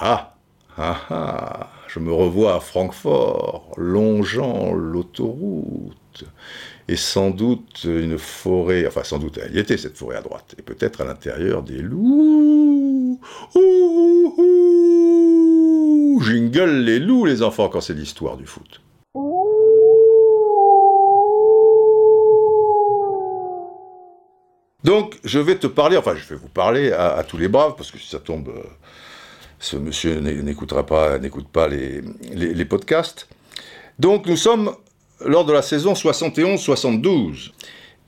Ah, ah, ah, je me revois à Francfort, longeant l'autoroute, et sans doute une forêt, enfin sans doute, elle y était cette forêt à droite, et peut-être à l'intérieur des loups. Ouh, Jingle les loups, les enfants, quand c'est l'histoire du foot. Donc, je vais te parler, enfin, je vais vous parler à, tous les braves, parce que si ça tombe, euh, ce monsieur n'écoutera pas, n'écoute pas les, podcasts. Donc, nous sommes lors de la saison 71-72.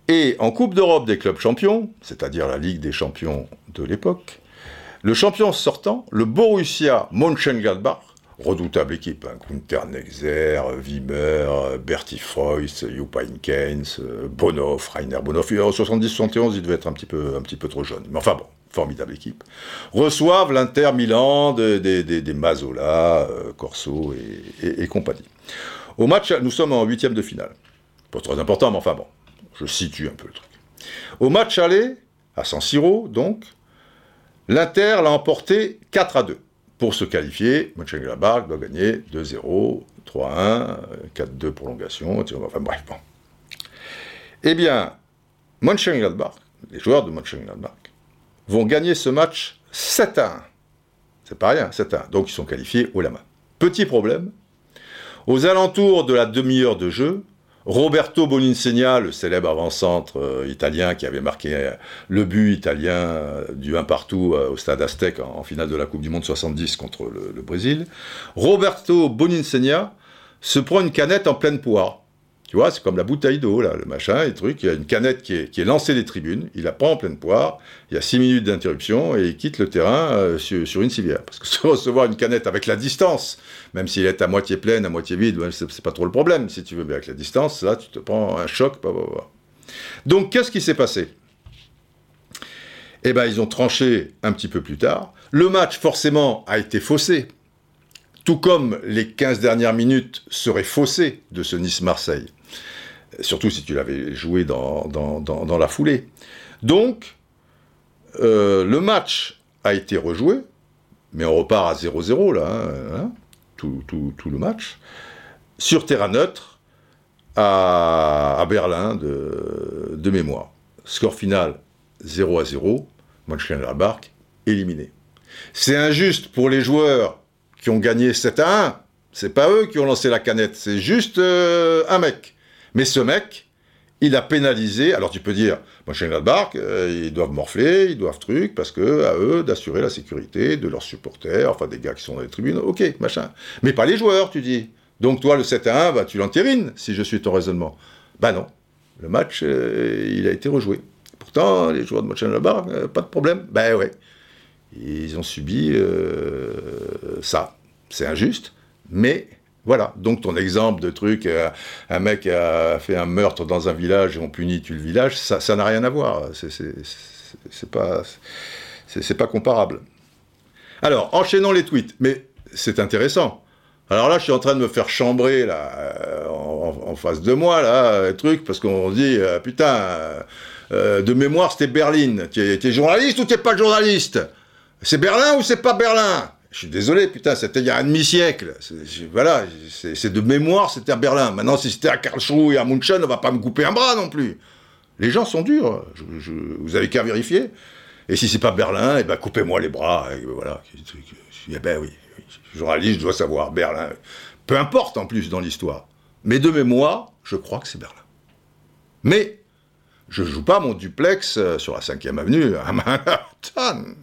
Et en Coupe d'Europe des clubs champions, c'est-à-dire la Ligue des champions de l'époque, le champion sortant, le Borussia Mönchengladbach, redoutable équipe, hein, Gunther Nexer, Wimmer, Bertie Froys, Juppien Keynes, Bonhoff, Rainer Bonhoff. En 70-71, il devait être un peu, un petit peu trop jeune. Mais enfin bon, formidable équipe. Reçoivent l'Inter Milan des, des, Mazola, euh, Corso et, compagnie. Au match, nous sommes en huitième de finale. Pas très important, mais enfin bon, je situe un peu le truc. Au match aller, à San Siro, donc, l'Inter l'a emporté 4 à 2 pour se qualifier, Mönchengladbach doit gagner 2-0, 3-1, 4-2 prolongation, enfin bref, bon. Eh bien, Mönchengladbach, les joueurs de Mönchengladbach, vont gagner ce match 7 1. C'est pas rien, 7 1. Donc ils sont qualifiés au la main. Petit problème, aux alentours de la demi-heure de jeu, Roberto Boninsegna, le célèbre avant-centre euh, italien qui avait marqué euh, le but italien euh, du 1 partout au stade Aztec en, finale de la Coupe du Monde 70 contre le, Brésil, Roberto Boninsegna se prend une canette en pleine poire. Tu vois, c'est comme la bouteille d'eau, là, le machin, et le truc. Il y a une canette qui est, lancée des tribunes, il la prend en pleine poire, il y a 6 minutes d'interruption, et il quitte le terrain euh, sur, une civière. Parce que recevoir une canette avec la distance, même s'il est à moitié pleine, à moitié vide, c'est pas trop le problème, si tu veux, mais avec la distance, là, tu te prends un choc. Bah, bah, bah. Donc, qu'est-ce qui s'est passé? Eh bien, ils ont tranché un petit peu plus tard. Le match, forcément, a été faussé tout comme les 15 dernières minutes seraient faussées de ce Nice-Marseille surtout si tu l'avais joué dans, la foulée. Donc, euh, le match a été rejoué, mais on repart à 0-0 là, hein, hein, tout, le match, sur terrain neutre, à, Berlin de, de, mémoire. Score final 0 à 0, Mönchengladbach éliminé. C'est injuste pour les joueurs qui ont gagné 7 à 1. C'est pas eux qui ont lancé la canette, c'est juste euh, un mec. Mais ce mec, il a pénalisé. Alors tu peux dire, Mönchengladbach, euh, ils doivent morfler, ils doivent truc, parce que à eux d'assurer la sécurité de leurs supporters, enfin des gars qui sont dans les tribunes, ok, machin. Mais pas les joueurs, tu dis. Donc toi, le 7 à 1, bah, tu l'entérines, si je suis ton raisonnement. Bah non, le match, euh, il a été rejoué. Pourtant, les joueurs de Mönchengladbach, euh, pas de problème. Ben ouais, ils ont subi ça. C'est injuste, mais voilà, donc ton exemple de truc, euh, un mec a fait un meurtre dans un village et on punit tu le village, ça n'a rien à voir. C'est pas, pas comparable. Alors, enchaînons les tweets, mais c'est intéressant. Alors là, je suis en train de me faire chambrer là, euh, en, face de moi, là, truc, parce qu'on dit, euh, putain, de mémoire, c'était Berlin. Tu es, journaliste ou tu n'es pas journaliste? C'est Berlin ou c'est pas Berlin? Je suis désolé, putain, c'était il y a un demi-siècle. Voilà, c'est de mémoire, c'était à Berlin. Maintenant, si c'était à Karlsruhe et à München, on va pas me couper un bras non plus. Les gens sont durs. vous avez qu'à vérifier. Et si c'est pas Berlin, eh ben coupez-moi les bras. Et voilà. Eh ben oui, journaliste, je dois savoir Berlin. Peu importe en plus dans l'histoire. Mais de mémoire, je crois que c'est Berlin. Mais je joue pas mon duplex euh, sur la 5e avenue à Manhattan.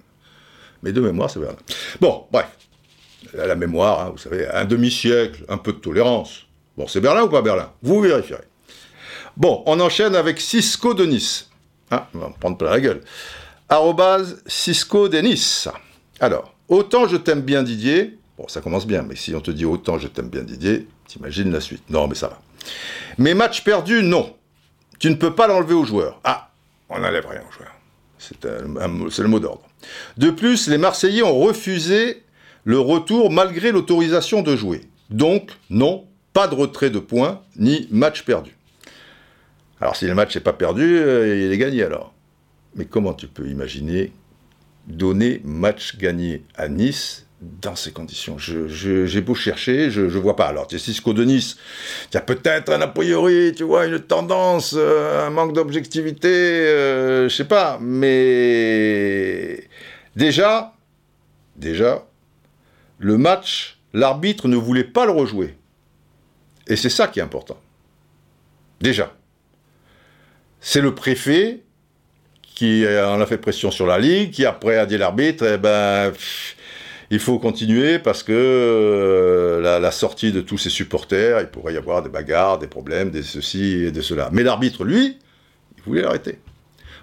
Mais de mémoire, c'est Berlin. Bon, bref. La mémoire, hein, vous savez, un demi-siècle, un peu de tolérance. Bon, c'est Berlin ou pas Berlin? Vous vérifierez. Bon, on enchaîne avec Cisco de Nice. Ah, on va me prendre plein la gueule. Arrobase Cisco de Nice. Alors, autant je t'aime bien Didier, bon, ça commence bien, mais si on te dit autant je t'aime bien Didier, T'imagines la suite. Non, mais ça va. Mais match perdu, non. Tu ne peux pas l'enlever aux joueurs. Ah, on n'enlève rien aux joueurs. C'est le mot d'ordre. De plus, les Marseillais ont refusé le retour malgré l'autorisation de jouer. Donc, non, pas de retrait de points, ni match perdu. Alors si le match n'est pas perdu, euh, il est gagné alors. Mais comment tu peux imaginer donner match gagné à Nice dans ces conditions J'ai beau chercher, je ne vois pas. Alors, Cisco de Nice, il y a peut-être un a priori, tu vois, une tendance, euh, un manque d'objectivité, euh, je sais pas, mais déjà, déjà, le match, l'arbitre ne voulait pas le rejouer. Et c'est ça qui est important. Déjà. C'est le préfet qui en a fait pression sur la Ligue, qui après a dit l'arbitre, eh ben, il faut continuer parce que euh, la, sortie de tous ces supporters, il pourrait y avoir des bagarres, des problèmes, des ceci et de cela. Mais l'arbitre, lui, il voulait l'arrêter.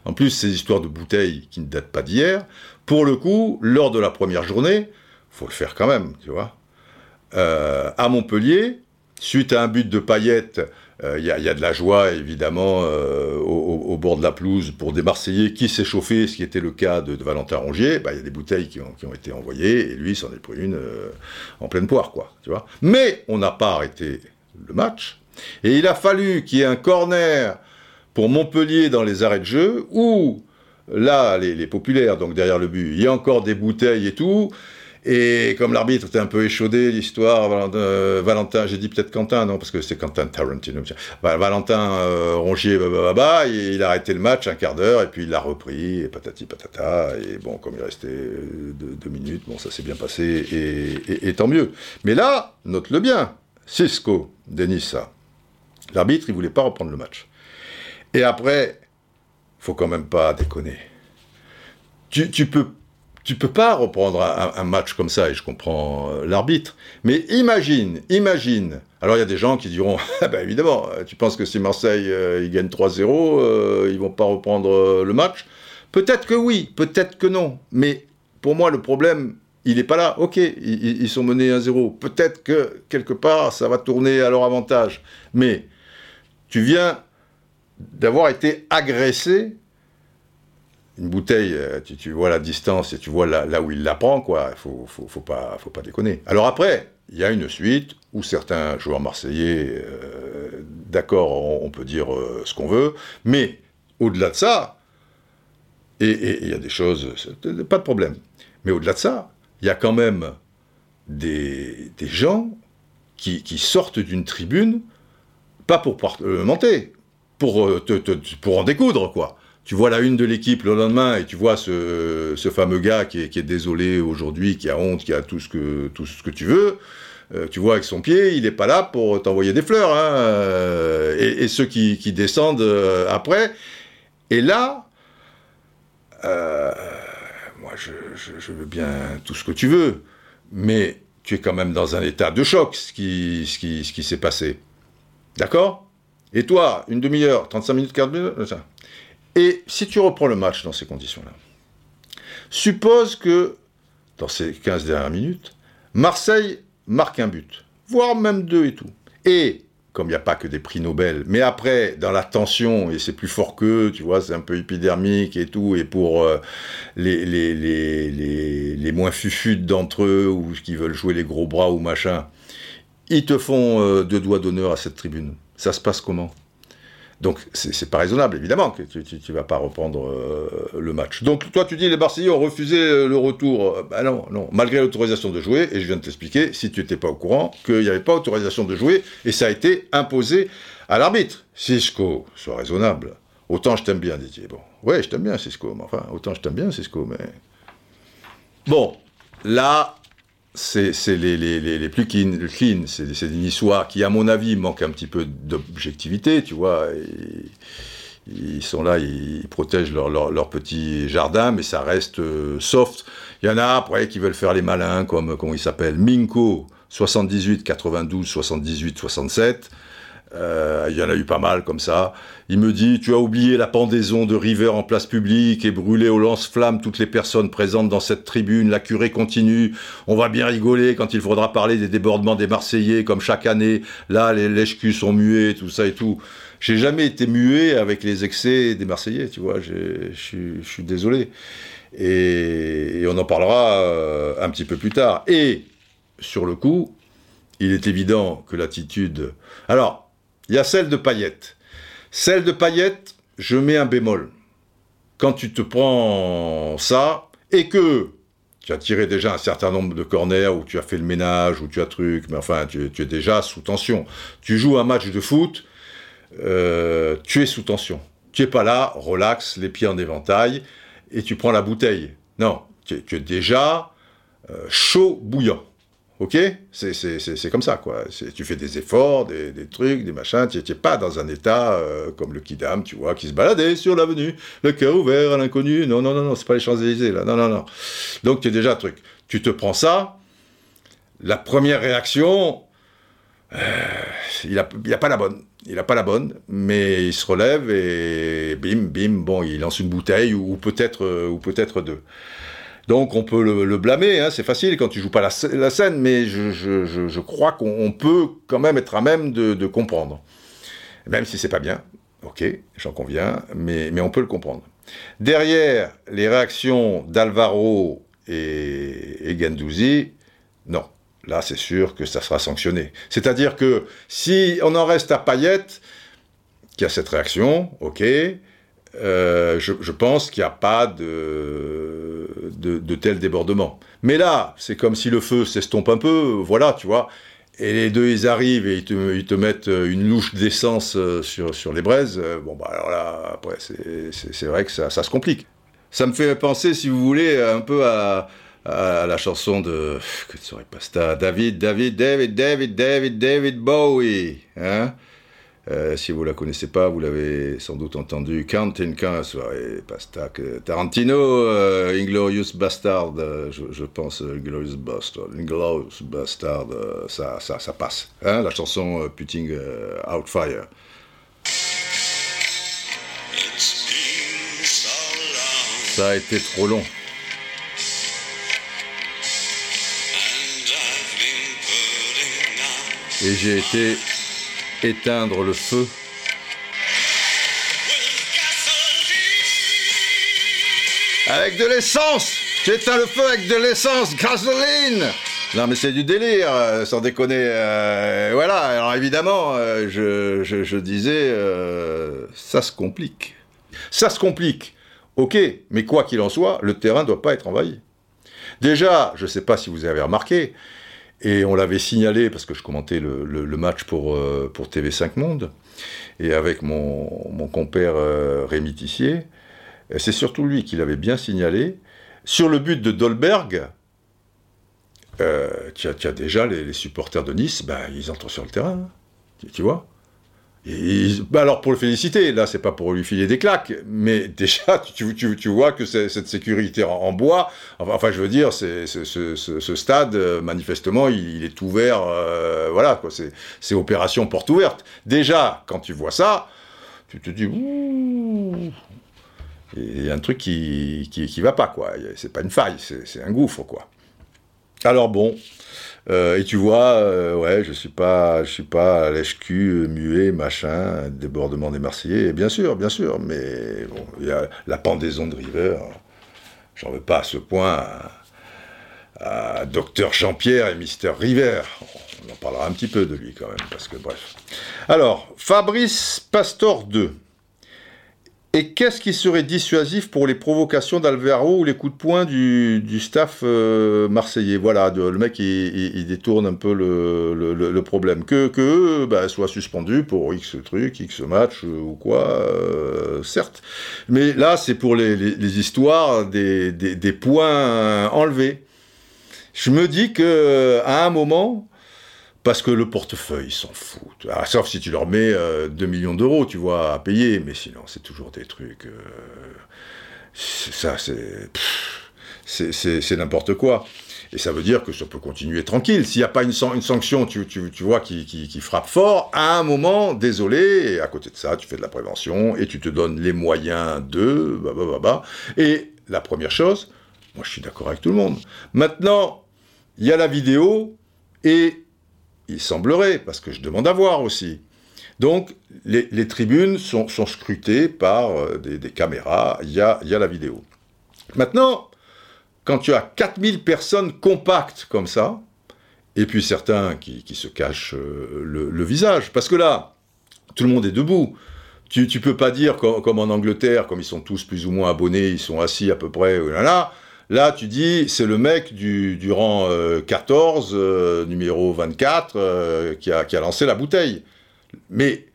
En plus, ces histoires de bouteilles qui ne datent pas d'hier, pour le coup, lors de la première journée, faut le faire quand même, tu vois. Euh, à Montpellier, suite à un but de paillettes, il y, a de la joie évidemment euh, au, bord de la pelouse pour des Marseillais qui s'échauffaient, ce qui était le cas de, Valentin Rongier. Bah, il y a des bouteilles qui ont, été envoyées et lui s'en est pris une en pleine poire, quoi. Tu vois. Mais on n'a pas arrêté le match et il a fallu qu'il y ait un corner pour Montpellier dans les arrêts de jeu où là les, les populaires donc derrière le but, il y a encore des bouteilles et tout. Et comme l'arbitre était un peu échaudé, l'histoire, Valentin, j'ai dit peut-être Quentin, non, parce que c'est Quentin Tarantino. Valentin euh, Rongier, bah, bah, il a arrêté le match un quart d'heure, et puis il l'a repris, et patati patata. Et bon, comme il restait deux, minutes, bon, ça s'est bien passé, et, tant mieux. Mais là, note-le bien, Cisco, Denis, ça. L'arbitre, il voulait pas reprendre le match. Et après, faut quand même pas déconner. Tu, tu peux tu peux pas reprendre un, match comme ça, et je comprends euh, l'arbitre. Mais imagine, imagine. Alors il y a des gens qui diront, ah ben évidemment, euh, tu penses que si Marseille euh, ils gagne 3-0, ils vont pas reprendre le match? Peut-être que oui, peut-être que non. Mais pour moi, le problème, il n'est pas là. Ok, ils, ils sont menés 1-0. Peut-être que quelque part, ça va tourner à leur avantage. Mais tu viens d'avoir été agressé une bouteille, euh, tu, vois la distance et tu vois là, où il la prend, quoi. Faut, faut, pas, faut pas déconner. Alors après, il y a une suite où certains joueurs marseillais, euh, d'accord, on, peut dire euh, ce qu'on veut, mais au-delà de ça, et il y a des choses, pas de problème. Mais au-delà de ça, il y a quand même des, gens qui, sortent d'une tribune, pas pour monter, pour, pour en découdre, quoi tu vois la une de l'équipe le lendemain et tu vois ce, fameux gars qui est, désolé aujourd'hui, qui a honte, qui a tout ce que, tu veux. Euh, tu vois avec son pied, il n'est pas là pour t'envoyer des fleurs. Hein, euh, et, ceux qui, descendent euh, après. Et là, moi je, veux bien tout ce que tu veux, mais tu es quand même dans un état de choc, ce qui s'est passé. D'accord? Et toi, une demi-heure, 35 minutes, 40 minutes, et si tu reprends le match dans ces conditions-là, suppose que, dans ces 15 dernières minutes, Marseille marque un but, voire même deux et tout. Et, comme il n'y a pas que des prix Nobel, mais après, dans la tension, et c'est plus fort qu'eux, tu vois, c'est un peu épidermique et tout, et pour euh, les, les, moins fufutes d'entre eux, ou qui veulent jouer les gros bras ou machin, ils te font euh, deux doigts d'honneur à cette tribune. Ça se passe comment? Donc c'est pas raisonnable, évidemment, que tu, tu, vas pas reprendre euh, le match. Donc toi tu dis les Marseillais ont refusé euh, le retour. Ben non, non, malgré l'autorisation de jouer, et je viens de t'expliquer, si tu n'étais pas au courant, qu'il n'y avait pas autorisation de jouer, et ça a été imposé à l'arbitre. Cisco, sois raisonnable. Autant je t'aime bien, Didier. Bon, ouais, je t'aime bien, Cisco, mais enfin, autant je t'aime bien, Cisco, mais... Bon, là, c'est les, les, plus clean, c'est des Niçois qui, à mon avis, manquent un petit peu d'objectivité, tu vois. ils sont là, ils protègent leur, leur, petit jardin, mais ça reste euh, soft. Il y en a après qui veulent faire les malins, comme comment il s'appelle Minko, 78, 92, 78, 67. Euh, il y en a eu pas mal comme ça. Il me dit Tu as oublié la pendaison de River en place publique et brûlé au lance-flamme toutes les personnes présentes dans cette tribune. La curée continue. On va bien rigoler quand il faudra parler des débordements des Marseillais, comme chaque année. Là, les lèche sont muets, tout ça et tout. J'ai jamais été muet avec les excès des Marseillais, tu vois. Je suis désolé. Et, on en parlera euh, un petit peu plus tard. Et sur le coup, il est évident que l'attitude. Alors, il y a celle de Payette. Celle de Payette, je mets un bémol. Quand tu te prends ça, et que tu as tiré déjà un certain nombre de corners, ou tu as fait le ménage, ou tu as truc, mais enfin, tu, es déjà sous tension. Tu joues un match de foot, euh, tu es sous tension. Tu es pas là, relax, les pieds en éventail, et tu prends la bouteille. Non, tu, es déjà euh, chaud bouillant. Ok C'est comme ça, quoi. Tu fais des efforts, des, trucs, des machins. Tu n'es pas dans un état euh, comme le Kidam, tu vois, qui se baladait sur l'avenue, le cœur ouvert à l'inconnu. Non, non, non, non, c'est pas les Champs-Élysées, là. Non, non, non. Donc, tu es déjà un truc. Tu te prends ça. La première réaction, euh, il n'a a pas la bonne. Il n'a pas la bonne, mais il se relève et bim, bim, bon, il lance une bouteille ou, peut-être euh, ou peut-être deux. Donc on peut le, blâmer, hein, c'est facile quand tu joues pas la, scène, mais je, crois qu'on peut quand même être à même de, comprendre. Même si c'est pas bien, ok, j'en conviens, mais, on peut le comprendre. Derrière les réactions d'Alvaro et, et non, là c'est sûr que ça sera sanctionné. C'est-à-dire que si on en reste à Payette, qui a cette réaction, ok, euh, je, pense qu'il n'y a pas de, tel débordement. Mais là, c'est comme si le feu s'estompe un peu, voilà, tu vois. Et les deux, ils arrivent et ils te, mettent une louche d'essence euh, sur, les braises. Euh, bon, bah alors là, après, c'est vrai que ça, ça se complique. Ça me fait penser, si vous voulez, un peu à, la chanson de que serait pas David, David, David, David, David, David Bowie. Hein euh, si vous la connaissez pas, vous l'avez sans doute entendu. Counting soirée pasta Tarantino, euh, Inglorious Bastard, euh, je, pense Inglorious Bastard, Inglorious Bastard, ça, ça, ça passe. Hein, la chanson Putting Out Fire. Ça a été trop long. et j'ai été éteindre le feu. Avec de l'essence J'ai éteint le feu avec de l'essence, gasoline non mais c'est du délire, euh, sans déconner. Euh, voilà, alors évidemment, euh, je, disais, ça se complique. Ça se complique, ok, mais quoi qu'il en soit, le terrain ne doit pas être envahi. Déjà, je ne sais pas si vous avez remarqué, et on l'avait signalé, parce que je commentais le, match pour, euh, pour TV5 Monde, et avec mon, compère euh, Rémi Tissier, c'est surtout lui qui l'avait bien signalé. Sur le but de Dolberg, euh, tu, as, déjà les, supporters de Nice, ben, ils entrent sur le terrain, tu vois bah alors pour le féliciter, là c'est pas pour lui filer des claques, mais déjà tu, vois que cette sécurité en, bois, enfin, je veux dire, ce, stade euh, manifestement il, est ouvert, euh, voilà quoi, c'est, opération porte ouverte. Déjà quand tu vois ça, tu te dis il y a un truc qui, qui, qui va pas quoi, c'est pas une faille, c'est un gouffre quoi. Alors bon, euh, et tu vois, euh, ouais, je suis pas, je suis pas lèche-cul, muet, machin, débordement des Marseillais. bien sûr, bien sûr, mais bon, il y a la pendaison de River. J'en veux pas à ce point à, Docteur Jean-Pierre et Mister River. On en parlera un petit peu de lui quand même, parce que bref. Alors, Fabrice Pastor 2. Et qu'est-ce qui serait dissuasif pour les provocations d'Alvaro ou les coups de poing du, staff euh, marseillais? Voilà, le mec, il, détourne un peu le, problème. Que, que bah, soient suspendus pour X truc, X match euh, ou quoi, euh, certes. Mais là, c'est pour les, histoires des, des, points enlevés. Je me dis que à un moment, parce que le portefeuille, s'en foutent. Ah, sauf si tu leur mets 2 euh, millions d'euros, tu vois, à payer. Mais sinon, c'est toujours des trucs. Euh, ça, c'est. C'est n'importe quoi. Et ça veut dire que ça peut continuer tranquille. S'il n'y a pas une, sanction, tu, vois, qui, frappe fort, à un moment, désolé, et à côté de ça, tu fais de la prévention et tu te donnes les moyens de... Bah, bah, bah, et la première chose, moi je suis d'accord avec tout le monde. Maintenant, il y a la vidéo et il semblerait, parce que je demande à voir aussi. Donc, les, tribunes sont, scrutées par euh, des, caméras, il y a, la vidéo. Maintenant, quand tu as 4000 personnes compactes comme ça, et puis certains qui, se cachent euh, le, visage, parce que là, tout le monde est debout. Tu, ne peux pas dire comme, en Angleterre, comme ils sont tous plus ou moins abonnés, ils sont assis à peu près, oh là, là, Là, tu dis, c'est le mec du, rang 14, euh, euh, numéro 24, euh, qui, a, lancé la bouteille. Mais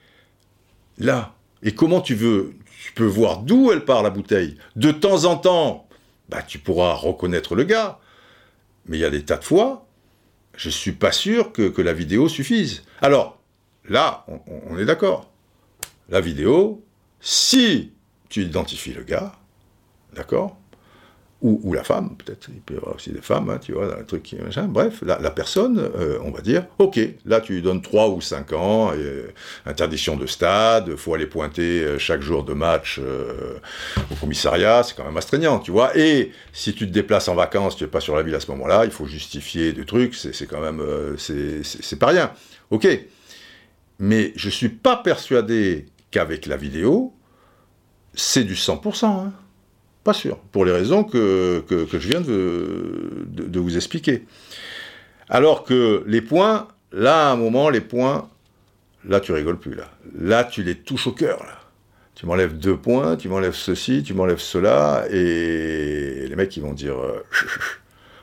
là, et comment tu veux Tu peux voir d'où elle part la bouteille? De temps en temps, bah, tu pourras reconnaître le gars. Mais il y a des tas de fois, je ne suis pas sûr que, la vidéo suffise. Alors, là, on est d'accord. La vidéo, si tu identifies le gars, d'accord? Ou, la femme, peut-être, il peut y avoir aussi des femmes, hein, tu vois, un truc machin. Bref, la, personne, euh, on va dire, ok, là tu lui donnes 3 ou 5 ans, et, interdiction de stade, faut aller pointer euh, chaque jour de match euh, au commissariat, c'est quand même astreignant, tu vois. Et si tu te déplaces en vacances, tu n'es pas sur la ville à ce moment-là, il faut justifier des trucs, c'est quand même, c'est pas rien. Ok, mais je suis pas persuadé qu'avec la vidéo, c'est du 100%. Hein. Pas sûr, pour les raisons que, je viens de, vous expliquer. Alors que les points, là, à un moment, les points, là, tu rigoles plus, là. Là, tu les touches au cœur. Tu m'enlèves deux points, tu m'enlèves ceci, tu m'enlèves cela, et les mecs, ils vont dire... Euh,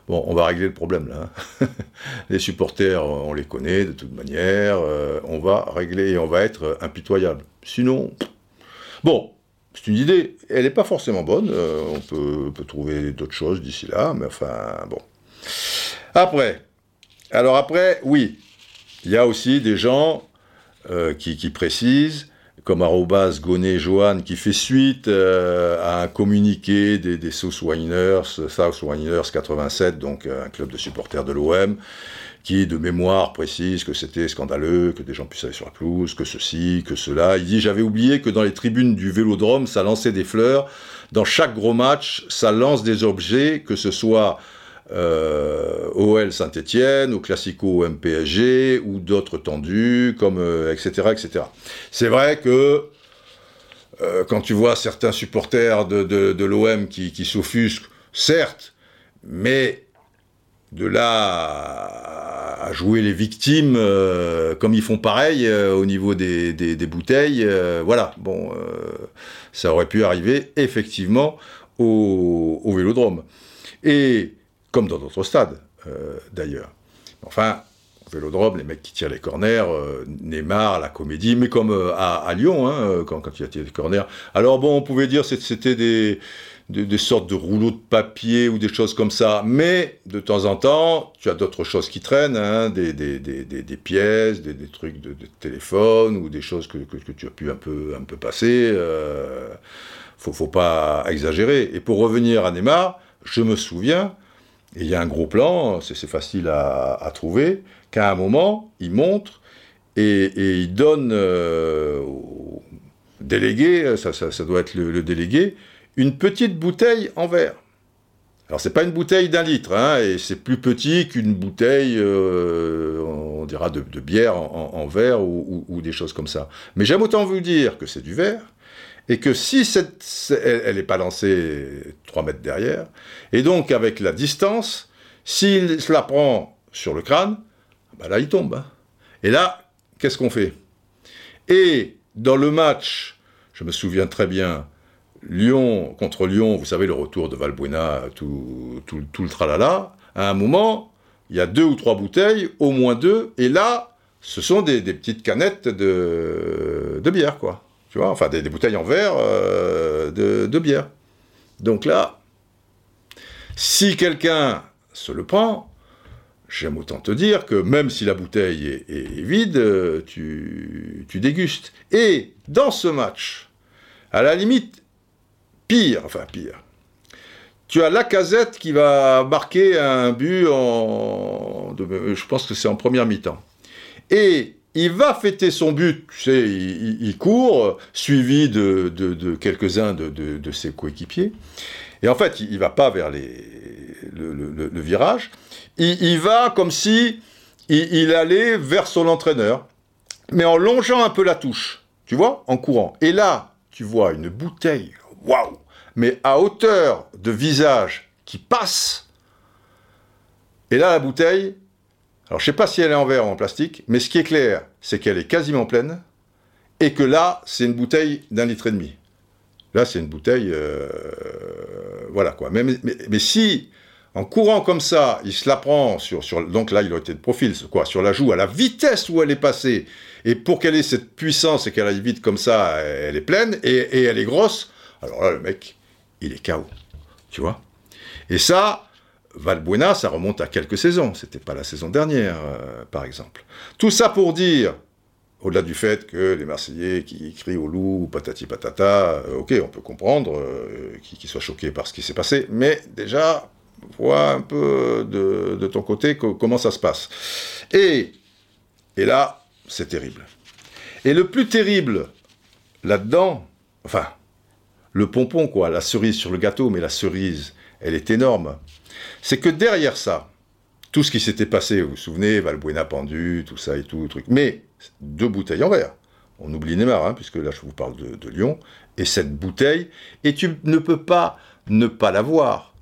bon, on va régler le problème, là. Hein. les supporters, on les connaît, de toute manière. Euh, on va régler et on va être impitoyable. Sinon... Bon, c'est une idée, elle n'est pas forcément bonne, euh, on peut, trouver d'autres choses d'ici là, mais enfin, bon. Après, alors après, oui, il y a aussi des gens euh, qui, précisent, comme Arrobas Goné Johan, qui fait suite euh, à un communiqué des, des South Winers, South Winers 87, donc un club de supporters de l'OM, qui, de mémoire, précise que c'était scandaleux, que des gens puissent aller sur la pelouse, que ceci, que cela. Il dit J'avais oublié que dans les tribunes du vélodrome, ça lançait des fleurs. Dans chaque gros match, ça lance des objets, que ce soit euh, OL Saint-Etienne, ou Classico MPSG, ou d'autres tendus, comme, etc., euh, etc. C'est vrai que euh, quand tu vois certains supporters de, l'OM qui, qui s'offusquent, certes, mais de là à jouer les victimes euh, comme ils font pareil euh, au niveau des, bouteilles, euh, voilà, bon, ça aurait pu arriver effectivement au, Vélodrome. Et comme dans d'autres stades, d'ailleurs. Enfin, au Vélodrome, les mecs qui tirent les corners, Neymar, la comédie, mais comme à, Lyon, hein, quand, quand il a tiré les corners. Alors bon, on pouvait dire que c'était des des, sortes de rouleaux de papier ou des choses comme ça. Mais de temps en temps, tu as d'autres choses qui traînent, hein, des, pièces, des, trucs de, téléphone ou des choses que, tu as pu un peu, un peu passer. Euh, faut, faut pas exagérer. Et pour revenir à Neymar, je me souviens, et il y a un gros plan, c'est facile à, trouver, qu'à un moment, il montre et, il donne euh, au délégué, ça, doit être le délégué, une petite bouteille en verre. Alors c'est pas une bouteille d'un litre, hein, et c'est plus petit qu'une bouteille, euh, on dira, de, bière en, verre ou, des choses comme ça. Mais j'aime autant vous dire que c'est du verre, et que si cette, elle n'est pas lancée 3 mètres derrière, et donc avec la distance, s'il se la prend sur le crâne, bah là il tombe. Hein. Et là, qu'est-ce qu'on fait? Et dans le match, je me souviens très bien, Lyon contre Lyon, vous savez, le retour de Valbuena, tout, tout, le tralala, à un moment, il y a deux ou trois bouteilles, au moins deux, et là, ce sont des, petites canettes de, bière, quoi. Tu vois, enfin, des, bouteilles en verre euh, de, bière. Donc là, si quelqu'un se le prend, j'aime autant te dire que même si la bouteille est, vide, tu, tu dégustes. Et dans ce match, à la limite, Pire, enfin pire. tu as Lacazette qui va marquer un but en. Je pense que c'est en première mi-temps. Et il va fêter son but, tu sais, il, court, suivi de, quelques-uns de, ses coéquipiers. Et en fait, il ne va pas vers le, virage. Il, va comme si il, allait vers son entraîneur, mais en longeant un peu la touche, tu vois, en courant. Et là, tu vois une bouteille, waouh, mais à hauteur de visage qui passe. Et là, la bouteille, alors je sais pas si elle est en verre ou en plastique, mais ce qui est clair, c'est qu'elle est quasiment pleine, et que là, c'est une bouteille d'un litre et demi. Là, c'est une bouteille, euh, voilà quoi. Mais, mais, si, en courant comme ça, il se la prend sur, sur donc là, il a été de profil, quoi, sur la joue, à la vitesse où elle est passée, et pour qu'elle ait cette puissance et qu'elle aille vite comme ça, elle est pleine et, et elle est grosse. Alors là, le mec, il est KO, tu vois. Et ça, Valbuena, ça remonte à quelques saisons. C'était pas la saison dernière, euh, par exemple. Tout ça pour dire, au-delà du fait que les Marseillais qui crient au loup, patati patata, euh, ok, on peut comprendre euh, qu'ils soient choqués par ce qui s'est passé, mais déjà, vois un peu de, ton côté comment ça se passe. Et, et là, c'est terrible. Et le plus terrible là-dedans, enfin, le pompon, quoi, la cerise sur le gâteau, mais la cerise, elle est énorme c'est que derrière ça, tout ce qui s'était passé, vous vous souvenez, Valbuena pendu, tout ça et tout, truc, mais deux bouteilles en verre. On oublie Neymar, hein, puisque là je vous parle de, Lyon, et cette bouteille, et tu ne peux pas ne pas la voir.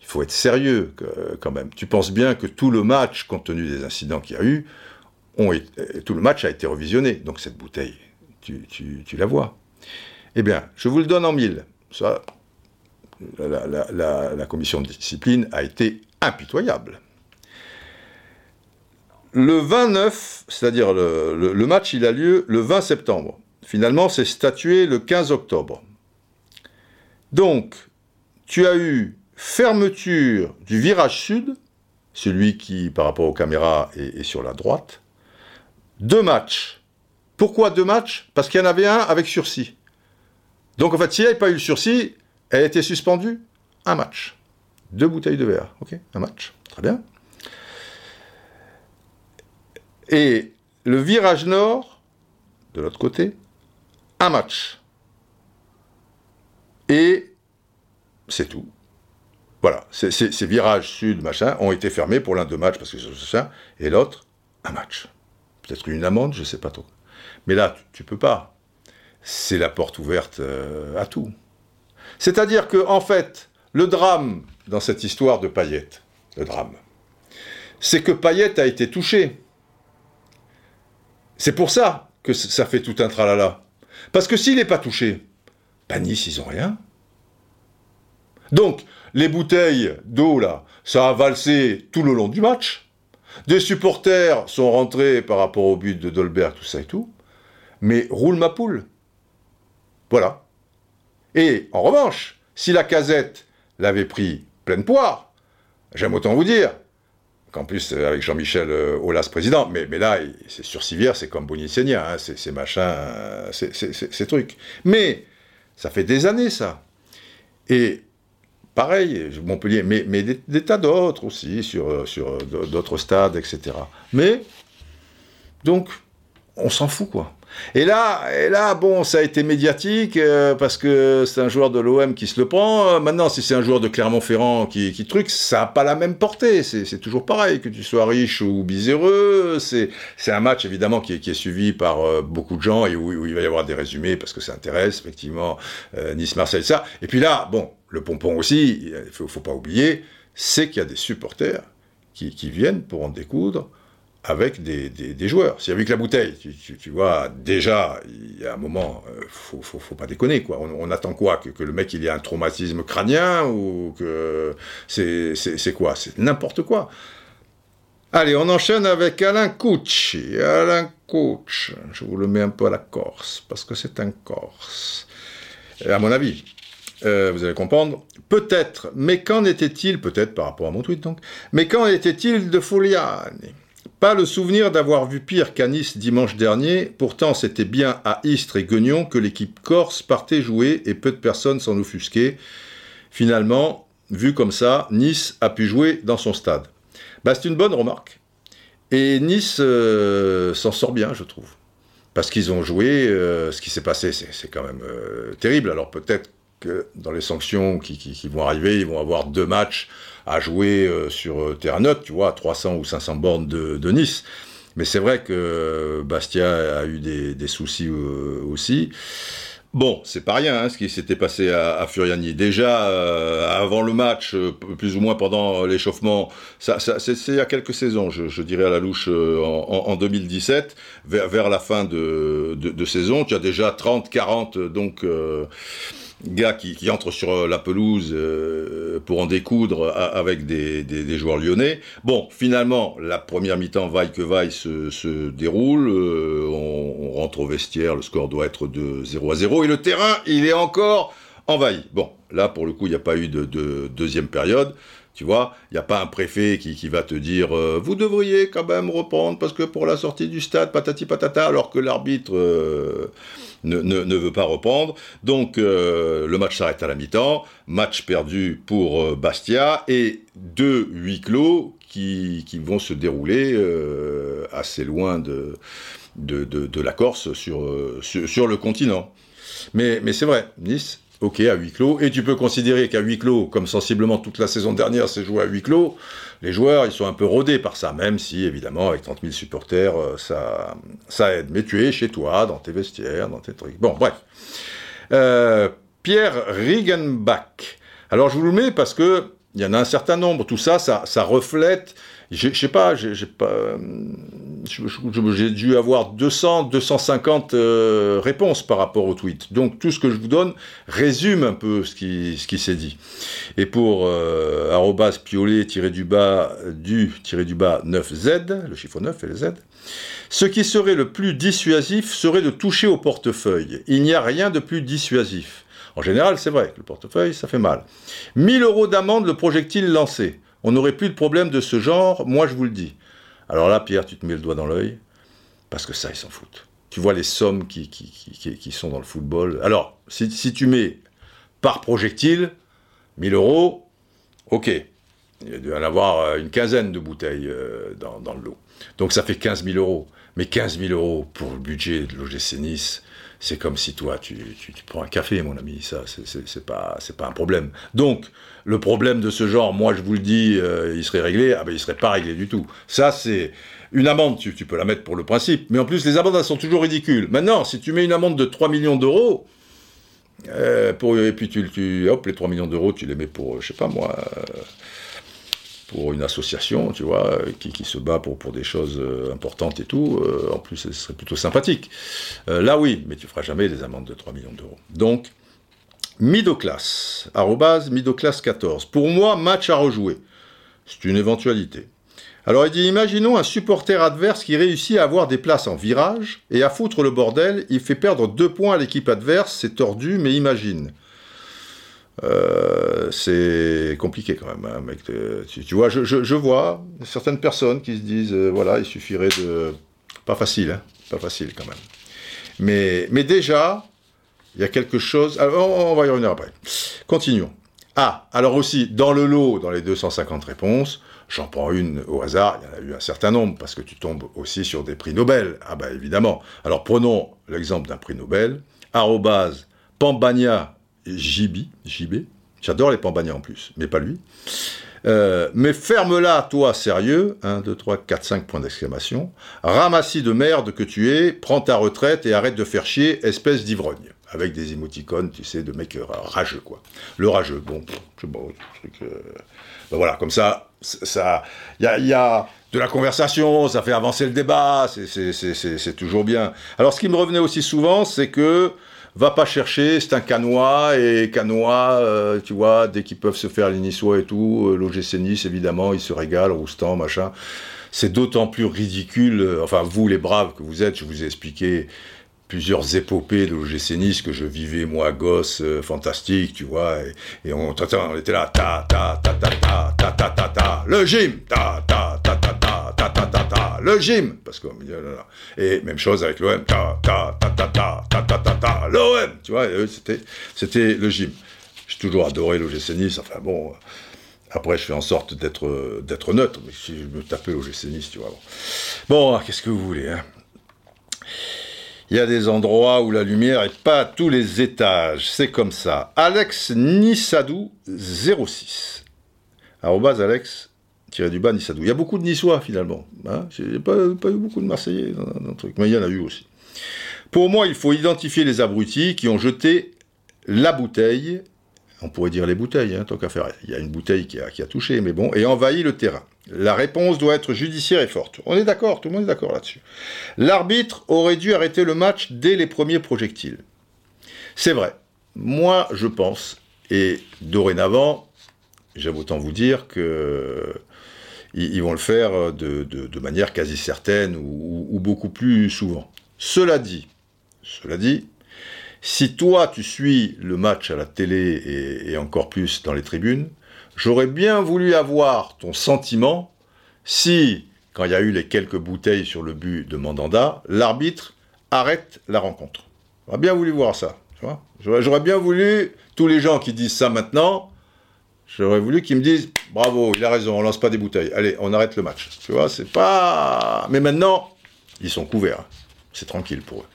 Il faut être sérieux quand même. Tu penses bien que tout le match, compte tenu des incidents qu'il y a eu, tout le match a été revisionné. Donc cette bouteille, tu, tu la vois. Eh bien, je vous le donne en mille. Ça, la, commission de discipline a été impitoyable. Le 29, c'est-à-dire le, match, il a lieu le 20 septembre. Finalement, c'est statué le 15 octobre. Donc, tu as eu fermeture du virage sud, celui qui, par rapport aux caméras, est, est sur la droite. Deux matchs. Pourquoi deux matchs? Parce qu'il y en avait un avec sursis. Donc, en fait, s'il n'y avait pas eu le sursis, elle a été suspendue un match. Deux bouteilles de verre. Ok, un match. Très bien. Et le virage nord, de l'autre côté, un match. Et c'est tout. Voilà, ces, virages sud, machin, ont été fermés pour l'un deux matchs parce que c'est ça, et l'autre, un match. Peut-être une amende, je ne sais pas trop. Mais là, tu, ne peux pas. C'est la porte ouverte euh, à tout. C'est-à-dire que, en fait, le drame dans cette histoire de Payet, le drame, c'est que Payet a été touché. C'est pour ça que ça fait tout un tralala. Parce que s'il n'est pas touché, ben Nice, ils n'ont rien. Donc, les bouteilles d'eau, là, ça a valsé tout le long du match. Des supporters sont rentrés par rapport au but de Dolberg, tout ça et tout. Mais roule ma poule. Voilà. Et en revanche, si la casette l'avait pris pleine poire, j'aime autant vous dire qu'en plus, euh, avec Jean-Michel euh, Aulas président, mais, là, c'est sur Civière, c'est comme Bonicellia, hein, c'est machin, ces trucs. Mais ça fait des années, ça. Et pareil, Montpellier, mais, des, tas d'autres aussi, euh, sur d'autres stades, etc. Mais, donc, on s'en fout, quoi. Et là, et là, bon, ça a été médiatique euh, parce que c'est un joueur de l'OM qui se le prend. Euh, maintenant, si c'est un joueur de Clermont-Ferrand qui, qui truc, ça n'a pas la même portée. C'est toujours pareil, que tu sois riche ou miséreux. C'est un match évidemment qui est, suivi par euh, beaucoup de gens et où, il va y avoir des résumés parce que ça intéresse effectivement Nice-Marseille, ça. Et puis là, bon, le pompon aussi, il faut, faut pas oublier, c'est qu'il y a des supporters qui, qui viennent pour en découdre avec des, des, joueurs. C'est avec la bouteille, tu, vois, déjà, il y a un moment, euh, faut, faut, pas déconner, quoi. On, attend quoi que, le mec, il ait un traumatisme crânien ou que c'est quoi? C'est n'importe quoi. Allez, on enchaîne avec Alain Couch. Alain Couch, je vous le mets un peu à la Corse, parce que c'est un Corse. à mon avis, euh, vous allez comprendre. Peut-être, mais qu'en était-il, peut-être par rapport à mon tweet donc, mais qu'en était-il de Foliani pas le souvenir d'avoir vu pire qu'à Nice dimanche dernier, pourtant c'était bien à Istres et Guignon que l'équipe corse partait jouer et peu de personnes s'en offusquaient. Finalement, vu comme ça, Nice a pu jouer dans son stade bah, C'est une bonne remarque. Et Nice euh, s'en sort bien, je trouve. Parce qu'ils ont joué, euh, ce qui s'est passé, c'est quand même euh, terrible. Alors peut-être que dans les sanctions qui, vont arriver, ils vont avoir deux matchs à jouer sur terrain neutre, tu vois, à 300 ou 500 bornes de, Nice. Mais c'est vrai que Bastia a eu des, des soucis aussi. Bon, c'est pas rien hein, ce qui s'était passé à, Furiani. Déjà, euh, avant le match, euh, plus ou moins pendant l'échauffement, ça, c'est il y a quelques saisons, je, dirais à la louche, euh, en, 2017, vers, la fin de, de, saison, tu as déjà 30, 40, donc gars qui, entrent sur euh, la pelouse euh, pour en découdre avec des, joueurs lyonnais. Bon, finalement, la première mi-temps, vaille que vaille, se, déroule. Euh, on, rentre au vestiaire, le score doit être de 0 à 0. Et le terrain, il est encore envahi. Bon, là, pour le coup, il n'y a pas eu de deuxième période. Tu vois, il n'y a pas un préfet qui, va te dire vous devriez quand même reprendre parce que pour la sortie du stade, patati patata, alors que l'arbitre ne, veut pas reprendre. Donc euh, le match s'arrête à la mi-temps, match perdu pour euh, Bastia et deux huis clos qui, vont se dérouler euh, assez loin de, la Corse sur, sur, le continent. Mais, mais c'est vrai, Nice ok, à huis clos, et tu peux considérer qu'à huis clos, comme sensiblement toute la saison dernière s'est joué à huis clos, les joueurs, ils sont un peu rodés par ça, même si, évidemment, avec 30 000 supporters, euh, ça, ça aide. Mais tu es chez toi, dans tes vestiaires, dans tes trucs. Bon, bref. Euh, Pierre Riegenbach. Alors, je vous le mets parce que il y en a un certain nombre. Tout ça, ça, ça reflète je sais pas, j'ai dû avoir 200, 250 euh, réponses par rapport au tweet. Donc tout ce que je vous donne résume un peu ce qui, s'est dit. Et pour euh, piolet du bas du du bas 9z, le chiffre 9 et le z, ce qui serait le plus dissuasif serait de toucher au portefeuille. Il n'y a rien de plus dissuasif. En général, c'est vrai que le portefeuille, ça fait mal. 1000 euros d'amende le projectile lancé on n'aurait plus de problème de ce genre, moi je vous le dis. Alors là, Pierre, tu te mets le doigt dans l'œil, parce que ça, ils s'en foutent. Tu vois les sommes qui, sont dans le football. Alors, si, tu mets par projectile, 1000 euros, ok. Il doit y en avoir euh, une quinzaine de bouteilles euh, dans, dans le lot. Donc ça fait 15 000 euros. Mais 15 000 euros pour le budget de l'OGC Nice, c'est comme si toi, tu, prends un café, mon ami. Ça, c'est pas, pas un problème. Donc, le problème de ce genre, moi, je vous le dis, euh, il serait réglé. Ah ben, il serait pas réglé du tout. Ça, c'est une amende. Tu, peux la mettre pour le principe. Mais en plus, les amendes, elles sont toujours ridicules. Maintenant, si tu mets une amende de 3 millions d'euros, euh, et puis tu, tu, hop, les 3 millions d'euros, tu les mets pour, je sais pas moi, euh, pour une association, tu vois, qui, qui se bat pour, pour des choses euh, importantes et tout, euh, en plus, ce serait plutôt sympathique. Euh, là, oui, mais tu feras jamais des amendes de 3 millions d'euros. Donc, Midoclass, arrobase Midoclass 14. Pour moi, match à rejouer. C'est une éventualité. Alors il dit, imaginons un supporter adverse qui réussit à avoir des places en virage, et à foutre le bordel, il fait perdre deux points à l'équipe adverse, c'est tordu, mais imagine. Euh, c'est compliqué quand même, hein. Tu, vois, je, vois certaines personnes qui se disent, euh, voilà, il suffirait de... Pas facile, hein, pas facile quand même. Mais, mais déjà, il y a quelque chose... Alors, on va y revenir après. Continuons. Ah, alors aussi, dans le lot, dans les 250 réponses, j'en prends une au hasard, il y en a eu un certain nombre, parce que tu tombes aussi sur des prix Nobel. Ah bah évidemment. Alors prenons l'exemple d'un prix Nobel. Arrobase Pambania JB, JB. J'adore les Pambagnas en plus, mais pas lui. Euh, mais ferme-la, toi, sérieux. 1, 2, 3, 4, 5 points d'exclamation. Ramassis de merde que tu es, prends ta retraite et arrête de faire chier, espèce d'ivrogne. Avec des émoticônes, tu sais, de mec rageux, quoi. Le rageux, bon, c'est bon, truc. Euh, ben voilà, comme ça, ça, il y a, y a, de la conversation, ça fait avancer le débat, c'est toujours bien. Alors, ce qui me revenait aussi souvent, c'est que va pas chercher, c'est un canois, et canois, euh, tu vois, dès qu'ils peuvent se faire les et tout, euh, l'OGC Nice, évidemment, ils se régalent, Roustan, machin. C'est d'autant plus ridicule, euh, enfin, vous, les braves que vous êtes, je vous ai expliqué plusieurs épopées de l'OGC Nice que je vivais, moi, gosse, fantastique, tu vois, et, on, on était là, ta, ta, ta, ta, ta, ta, ta, ta, ta, le gym, ta, ta, ta, ta, ta, ta, ta, ta, ta, le gym, parce que, et même chose avec l'OM, ta, ta, ta, ta, ta, ta, ta, ta, ta, l'OM, tu vois, c'était, c'était le gym. Je toujours adoré l'OGC Nice. Enfin bon, après, je fais en sorte d'être d'être neutre, mais si je me tapais l'OGC Nice, tu vois. Bon, bon qu'est-ce que vous voulez hein il y a des endroits où la lumière est pas à tous les étages. C'est comme ça. Alex Nissadou 06. Arrobas Alex du bas Nissadou. Il y a beaucoup de Niçois finalement. Hein J'ai pas, pas eu beaucoup de Marseillais dans, le truc, mais il y en a eu aussi. Pour moi, il faut identifier les abrutis qui ont jeté la bouteille. On pourrait dire les bouteilles, hein, tant qu'à faire. Il y a une bouteille qui a, qui a touché, mais bon, et envahi le terrain. La réponse doit être judiciaire et forte. On est d'accord, tout le monde est d'accord là-dessus. L'arbitre aurait dû arrêter le match dès les premiers projectiles. C'est vrai. Moi, je pense, et dorénavant, j'aime autant vous dire que ils, vont le faire de, manière quasi certaine ou, beaucoup plus souvent. Cela dit, si toi tu suis le match à la télé et encore plus dans les tribunes, J'aurais bien voulu avoir ton sentiment si, quand il y a eu les quelques bouteilles sur le but de Mandanda, l'arbitre arrête la rencontre. J'aurais bien voulu voir ça. J'aurais bien voulu, tous les gens qui disent ça maintenant, j'aurais voulu qu'ils me disent bravo, il a raison, on lance pas des bouteilles. Allez, on arrête le match. Tu vois, c'est pas. Mais maintenant, ils sont couverts. C'est tranquille pour eux.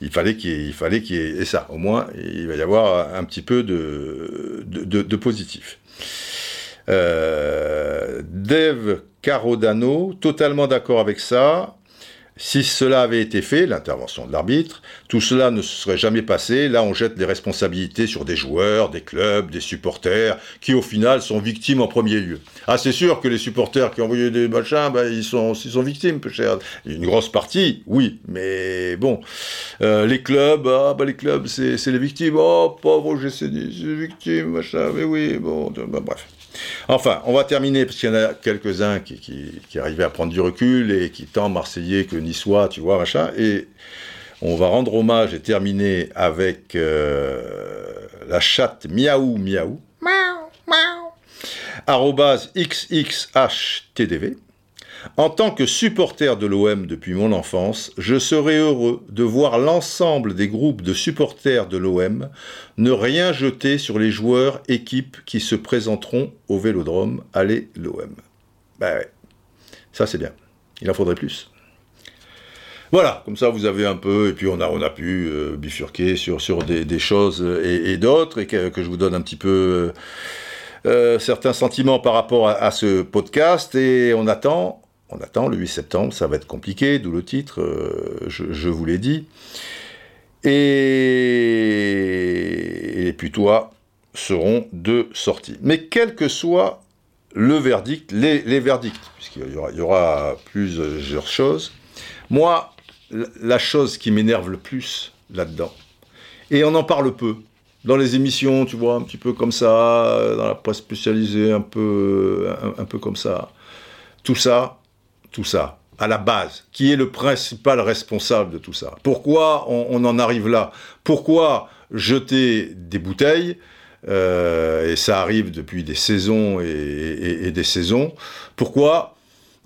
Il fallait qu'il fallait qu'il y ait. Et ça, au moins, il va y avoir un petit peu de, de positif. Euh, Dave Carodano, totalement d'accord avec ça. Si cela avait été fait, l'intervention de l'arbitre, tout cela ne se serait jamais passé. Là, on jette des responsabilités sur des joueurs, des clubs, des supporters, qui au final sont victimes en premier lieu. Ah, c'est sûr que les supporters qui ont envoyé des machins, ben, ils, sont, ils sont victimes, peu cher. Une grosse partie, oui, mais bon. Euh, les clubs, ah, ben, les clubs, c'est les victimes. Oh, pauvre GC, c'est les victimes, machin, mais oui, bon, ben, bref. Enfin, on va terminer, parce qu'il y en a quelques-uns qui, qui, arrivaient à prendre du recul et qui, tant marseillais que niçois, tu vois, machin, et on va rendre hommage et terminer avec euh, la chatte miaou miaou, miaou, miaou, xxhtdv, en tant que supporter de l'OM depuis mon enfance, je serais heureux de voir l'ensemble des groupes de supporters de l'OM ne rien jeter sur les joueurs, équipes qui se présenteront au Vélodrome. Allez l'OM. Ben ouais, ça c'est bien. Il en faudrait plus. Voilà, comme ça vous avez un peu, et puis on a, on a pu euh, bifurquer sur, des, choses et, d'autres, et que, je vous donne un petit peu euh, certains sentiments par rapport à, ce podcast, et on attend on attend le 8 septembre, ça va être compliqué, d'où le titre, euh, je, vous l'ai dit. Et, et puis toi seront de sortie. Mais quel que soit le verdict, les, verdicts, puisqu'il y aura, plusieurs choses, moi, la chose qui m'énerve le plus là-dedans, et on en parle peu, dans les émissions, tu vois, un petit peu comme ça, dans la presse spécialisée, un peu comme ça, tout ça, tout ça à la base Qui est le principal responsable de tout ça Pourquoi on, en arrive là? Pourquoi jeter des bouteilles euh, Et ça arrive depuis des saisons et, des saisons. Pourquoi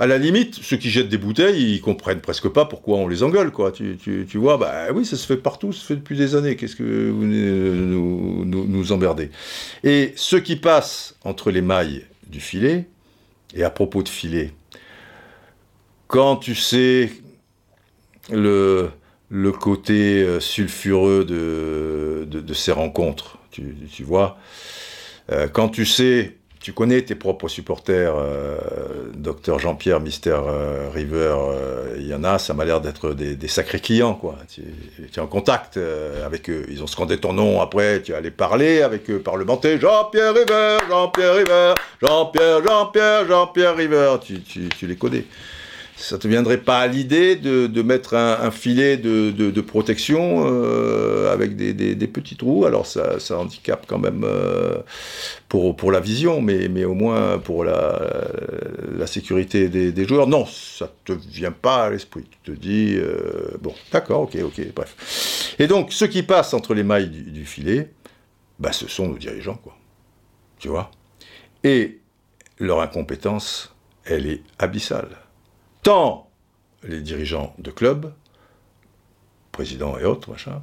à la limite, ceux qui jettent des bouteilles, ils comprennent presque pas pourquoi on les engueule, quoi. Tu, vois, bah oui, ça se fait partout, ça se fait depuis des années. Qu'est-ce que vous nous, nous, nous emmerdez Et ce qui passe entre les mailles du filet, et à propos de filet, quand tu sais le, le côté euh, sulfureux de, de, ces rencontres, tu, tu vois, euh, quand tu sais, tu connais tes propres supporters, euh, docteur Jean-Pierre, Mister River, il y en a, ça m'a l'air d'être des, sacrés clients, quoi. Tu, es en contact avec eux, ils ont scandé ton nom, après tu allais parler avec eux, parlementer, Jean-Pierre River, Jean-Pierre River, Jean-Pierre, Jean-Pierre, Jean-Pierre River, tu, tu, tu les connais ça ne te viendrait pas à l'idée de, mettre un, filet de, protection euh, avec des, petits trous Alors ça, ça handicape quand même euh, pour, pour la vision, mais, mais au moins pour la, la sécurité des, joueurs. Non, ça ne te vient pas à l'esprit. Tu te dis, euh, bon, d'accord, ok, ok, bref. Et donc, ce qui passe entre les mailles du, filet, bah, ce sont nos dirigeants, quoi. Tu vois? Et leur incompétence, elle est abyssale tant les dirigeants de clubs, présidents et autres, machin,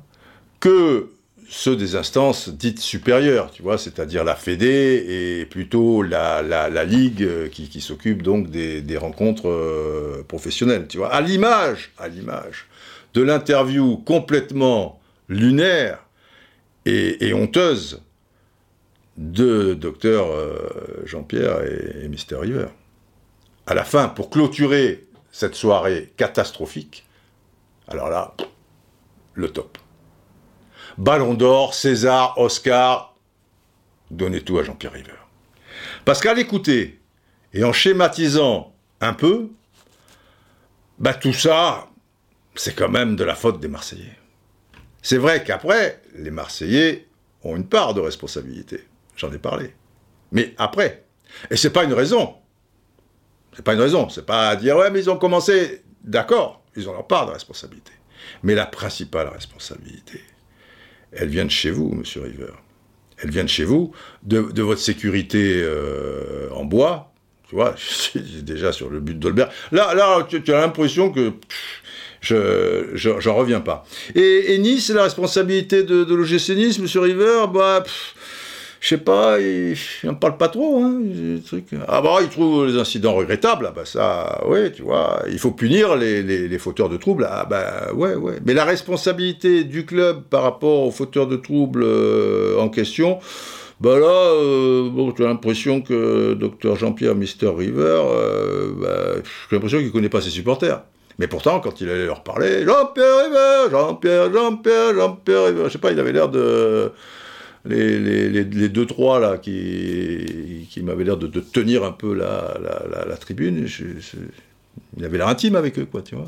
que ceux des instances dites supérieures, tu vois, c'est-à-dire la Fédé et plutôt la, la, Ligue euh, qui, qui s'occupe donc des, des rencontres euh, professionnelles, tu vois. À l'image, à l'image de l'interview complètement lunaire et, honteuse de docteur euh, Jean-Pierre et, et Mister River. À la fin, pour clôturer cette soirée catastrophique, alors là, le top. Ballon d'or, César, Oscar, donnez tout à Jean-Pierre River. Parce qu'à l'écouter, et en schématisant un peu, bah tout ça, c'est quand même de la faute des Marseillais. C'est vrai qu'après, les Marseillais ont une part de responsabilité. J'en ai parlé. Mais après. Et c'est pas une raison. C'est pas une raison. C'est pas à dire, ouais, mais ils ont commencé. D'accord, ils ont leur part de responsabilité. Mais la principale responsabilité, elle vient de chez vous, monsieur River. Elle vient de chez vous, de, votre sécurité euh, en bois. Tu vois, déjà sur le but d'Olbert. Là, là, tu, as l'impression que je, j'en reviens pas. Et, Nice, la responsabilité de, de l'OGC Nice, monsieur River, bah, je sais pas, il n'en parle pas trop. Hein, ah bah, il trouve les incidents regrettables, ah bah ça, ouais, tu vois, il faut punir les, les, fauteurs de troubles, ah bah ouais, ouais. Mais la responsabilité du club par rapport aux fauteurs de troubles euh, en question, bah là, euh, bon, as l'impression que Dr Jean-Pierre Mister River, euh, bah, j'ai l'impression qu'il connaît pas ses supporters. Mais pourtant, quand il allait leur parler, Jean-Pierre River, Jean-Pierre, Jean-Pierre, Jean-Pierre River, je sais pas, il avait l'air de les, les, les, deux, trois là qui, m'avaient l'air de, tenir un peu la, la, tribune, il avait l'air intime avec eux, quoi, tu vois.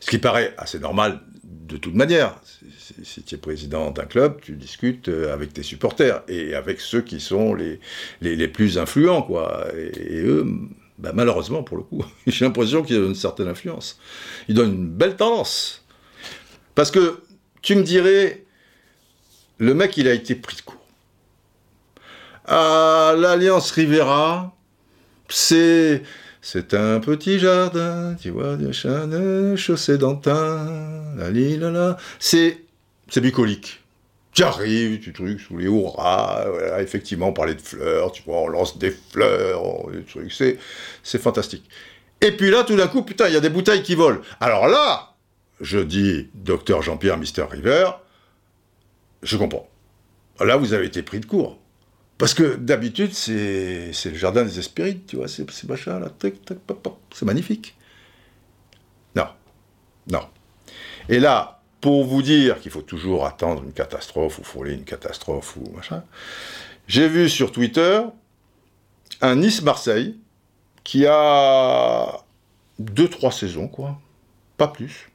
Ce qui paraît assez normal de toute manière. Si tu es président d'un club, tu discutes euh, avec tes supporters et avec ceux qui sont les, les, les plus influents, quoi. Et, eux, bah, malheureusement, pour le coup, j'ai l'impression qu'ils ont une certaine influence. Ils donnent une belle tendance. Parce que tu me dirais, le mec, il a été pris de court. À l'Alliance Rivera, c'est c'est un petit jardin, tu vois, de chêne, chaussée d'antin, la la la. C'est c'est bucolique. Tu arrives, tu trucs sous les hurrahs, effectivement, on parlait de fleurs, tu vois, on lance des fleurs, des c'est, c'est fantastique. Et puis là, tout d'un coup, putain, il y a des bouteilles qui volent. Alors là, je dis, docteur Jean-Pierre Mister River, je comprends. Là, vous avez été pris de court. Parce que d'habitude, c'est le jardin des Hespérides, tu vois, c'est machin là, c'est magnifique. Non, non. Et là, pour vous dire qu'il faut toujours attendre une catastrophe ou frôler une catastrophe ou machin, j'ai vu sur Twitter un Nice-Marseille qui a deux, trois saisons, quoi. Pas plus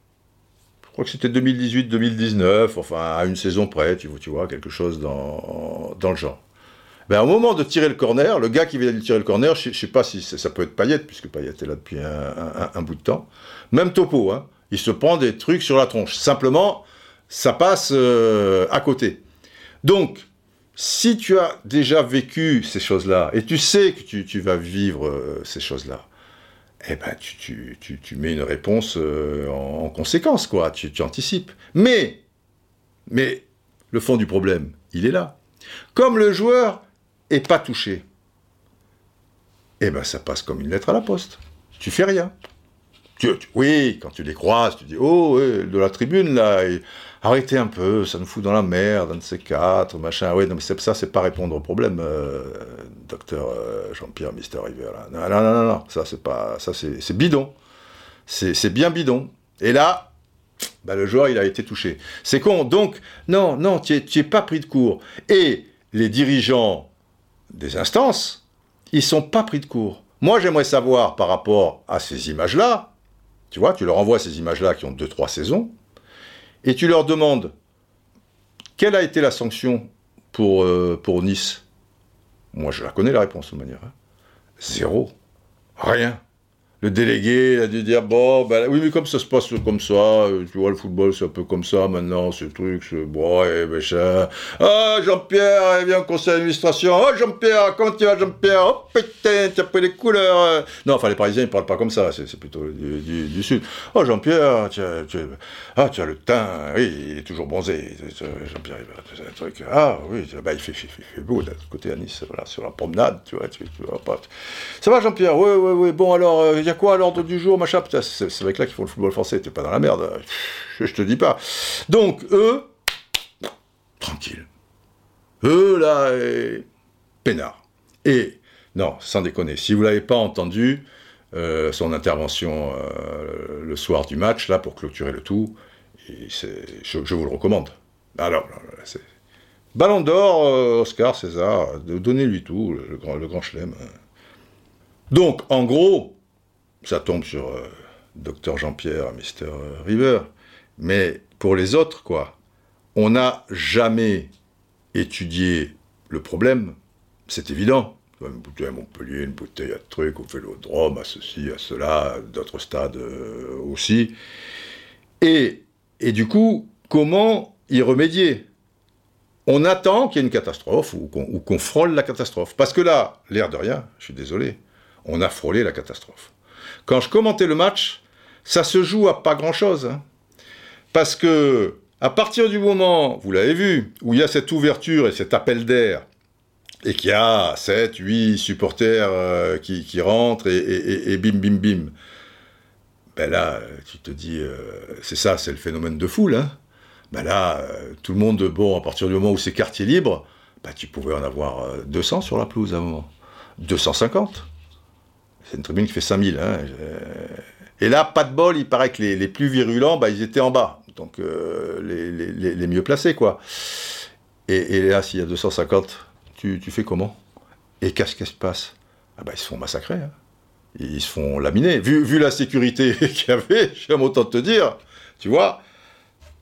crois que c'était 2018-2019, enfin à une saison près, tu vois, tu quelque chose dans, dans le genre. Ben, au moment de tirer le corner, le gars qui vient de tirer le corner, je ne sais pas si ça peut être Payette, puisque Payette est là depuis un, bout de temps, même topo, hein, il se prend des trucs sur la tronche. Simplement, ça passe euh, à côté. Donc, si tu as déjà vécu ces choses-là, et tu sais que tu, vas vivre euh, ces choses-là, eh ben, tu, mets une réponse euh, en, conséquence, quoi. Tu, anticipes. Mais, mais, le fond du problème, il est là. Comme le joueur est pas touché, eh ben, ça passe comme une lettre à la poste. Tu fais rien. oui, quand tu les croises, tu dis, oh, de la tribune, là, arrêtez un peu, ça nous fout dans la merde, un de ces quatre, machin. Oui, non, mais ça, c'est pas répondre au problème, euh, docteur euh, Jean-Pierre Mister River. Non, non, non, non, ça, c'est pas, ça, c'est bidon. C'est bien bidon. Et là, bah, le joueur, il a été touché. C'est con. Donc, non, non, tu n'es pas pris de court. Et les dirigeants des instances, ils sont pas pris de court. Moi, j'aimerais savoir par rapport à ces images-là, tu vois, tu leur envoies ces images-là qui ont deux, trois saisons, et tu leur demandes quelle a été la sanction pour, euh, pour Nice? Moi, je la connais la réponse de manière. Hein. Zéro. Rien. Le délégué a dû dire bon ben oui mais comme ça se passe comme ça euh, tu vois le football c'est un peu comme ça maintenant ce truc ce bon et machin. Ah Jean-Pierre il vient au conseil d'administration. Oh Jean-Pierre comment tu vas Jean-Pierre? Oh putain tu as pris les couleurs non enfin les Parisiens ils parlent pas comme ça c'est plutôt du, du, sud. Oh Jean-Pierre tu as, tu, ah tu as le teint oui il est toujours bronzé Jean-Pierre il un truc. Ah oui bah, il fait, fait, fait, beau d'un côté à Nice voilà sur la promenade tu vois tu, vois pas. Ça va Jean-Pierre? Oui oui oui bon alors quoi à l'ordre du jour, machin? Putain, c'est avec là qui font le football français, t'es pas dans la merde. Je, te dis pas. Donc, eux, tranquille. Eux, là, et... peinard. Et, non, sans déconner, si vous l'avez pas entendu, euh, son intervention euh, le soir du match, là, pour clôturer le tout, je, vous le recommande. Alors. Ballon d'or, euh, Oscar, César, donnez-lui tout, grand, le grand chelem. Donc, en gros, ça tombe sur euh, Docteur Jean-Pierre, Mr. River. Mais pour les autres, quoi, on n'a jamais étudié le problème, c'est évident. Une bouteille à Montpellier, une bouteille à truc, au vélodrome, à ceci, à cela, d'autres stades euh, aussi. Et, et du coup, comment y remédier? On attend qu'il y ait une catastrophe ou qu'on frôle la catastrophe. Parce que là, l'air de rien, je suis désolé, on a frôlé la catastrophe. Quand je commentais le match, ça se joue à pas grand-chose. Hein. Parce que, à partir du moment, vous l'avez vu, où il y a cette ouverture et cet appel d'air, et qu'il y a 7, 8 supporters euh, qui, rentrent et, bim, bim, bim, ben là, tu te dis, euh, c'est ça, c'est le phénomène de foule. Hein. Ben là, euh, tout le monde, bon, à partir du moment où c'est quartier libre, ben tu pouvais en avoir 200 sur la pelouse à un moment. 250. C'est une tribune qui fait 5000. Hein. Et là, pas de bol, il paraît que les, plus virulents, bah, ils étaient en bas. Donc, euh, les, mieux placés, quoi. Et, là, s'il y a 250, tu, fais comment? Et qu'est-ce qui se passe? Ah bah, Ils se font massacrer. Hein. Ils se font laminer. Vu, la sécurité qu'il y avait, j'aime autant te dire, tu vois.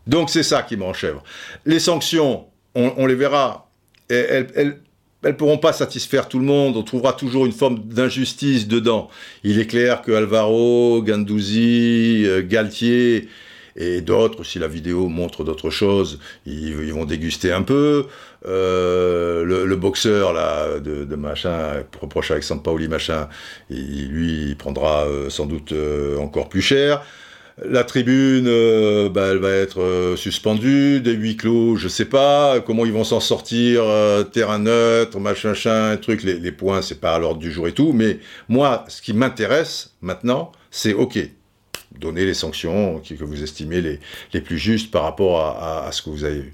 Donc, c'est ça qui m'enchèvre. Les sanctions, on, les verra. Pourront pas satisfaire tout le monde, on trouvera toujours une forme d'injustice dedans. Il est clair que Alvaro, Gandouzi, euh, Galtier et d'autres, si la vidéo montre d'autres choses, ils, vont déguster un peu. Euh, le, boxeur là de, machin reproche avec Pauli machin, lui il prendra euh, sans doute encore plus cher. La tribune, euh, bah, elle va être euh, suspendue, des huis clos, je sais pas, comment ils vont s'en sortir, euh, terrain neutre, machin, machin, truc, les, points, c'est pas à l'ordre du jour et tout, mais moi, ce qui m'intéresse maintenant, c'est ok, donner les sanctions que vous estimez les, plus justes par rapport à, ce que vous avez eu.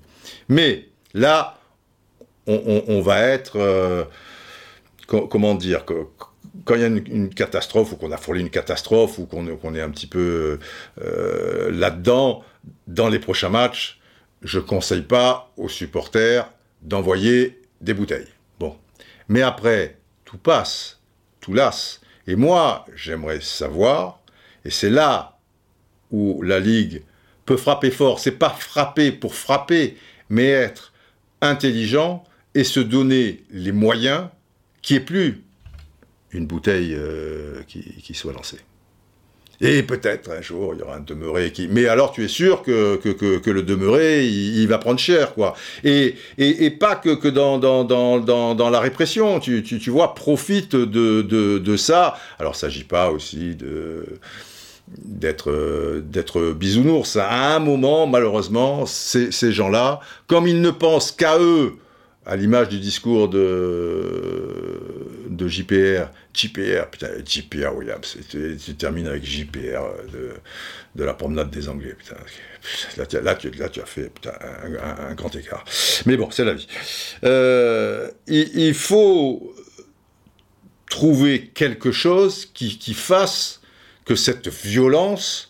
Mais là, on, va être, comment dire, quand il y a une, catastrophe ou qu'on a frôlé une catastrophe ou qu'on est un petit peu euh, là-dedans, dans les prochains matchs, je ne conseille pas aux supporters d'envoyer des bouteilles. Bon. Mais après, tout passe, tout lasse. Et moi, j'aimerais savoir, et c'est là où la Ligue peut frapper fort, c'est pas frapper pour frapper, mais être intelligent et se donner les moyens qui est plus une bouteille euh, qui, soit lancée. Et peut-être un jour, il y aura un demeuré qui... Mais alors, tu es sûr que, que, le demeuré, il, va prendre cher, quoi. Et, et, pas que, que dans, dans, dans, dans, la répression, tu, tu, tu vois, profite de, de, de ça. Alors, il ne s'agit pas aussi de d'être d'être bisounours. À un moment, malheureusement, ces, ces gens-là, comme ils ne pensent qu'à eux, à l'image du discours de, de JPR, JPR, putain, JPR Williams, tu termines avec JPR de, la promenade des Anglais, putain. Là, tu, as fait un, grand écart. Mais bon, c'est la vie. Euh, il, faut trouver quelque chose qui fasse que cette violence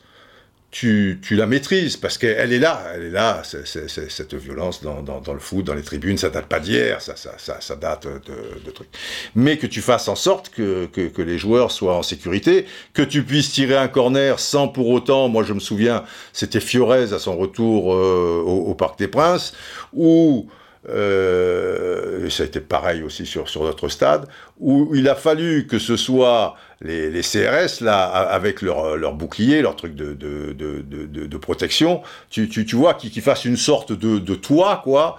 tu, tu, la maîtrises, parce qu'elle est là, elle est là, cette violence dans, dans, le foot, dans les tribunes, ça date pas d'hier, ça, ça, ça, date de, de, trucs. Mais que tu fasses en sorte que, que, que, les joueurs soient en sécurité, que tu puisses tirer un corner sans pour autant, moi je me souviens, c'était Fiorez à son retour euh, au, Parc des Princes, où euh, été pareil aussi sur, sur notre stade, où il a fallu que ce soit les, CRS, là, avec leur, leur bouclier, leur truc de, de, de, protection, tu, tu, tu vois, qui, qui fassent une sorte de, de toit, quoi,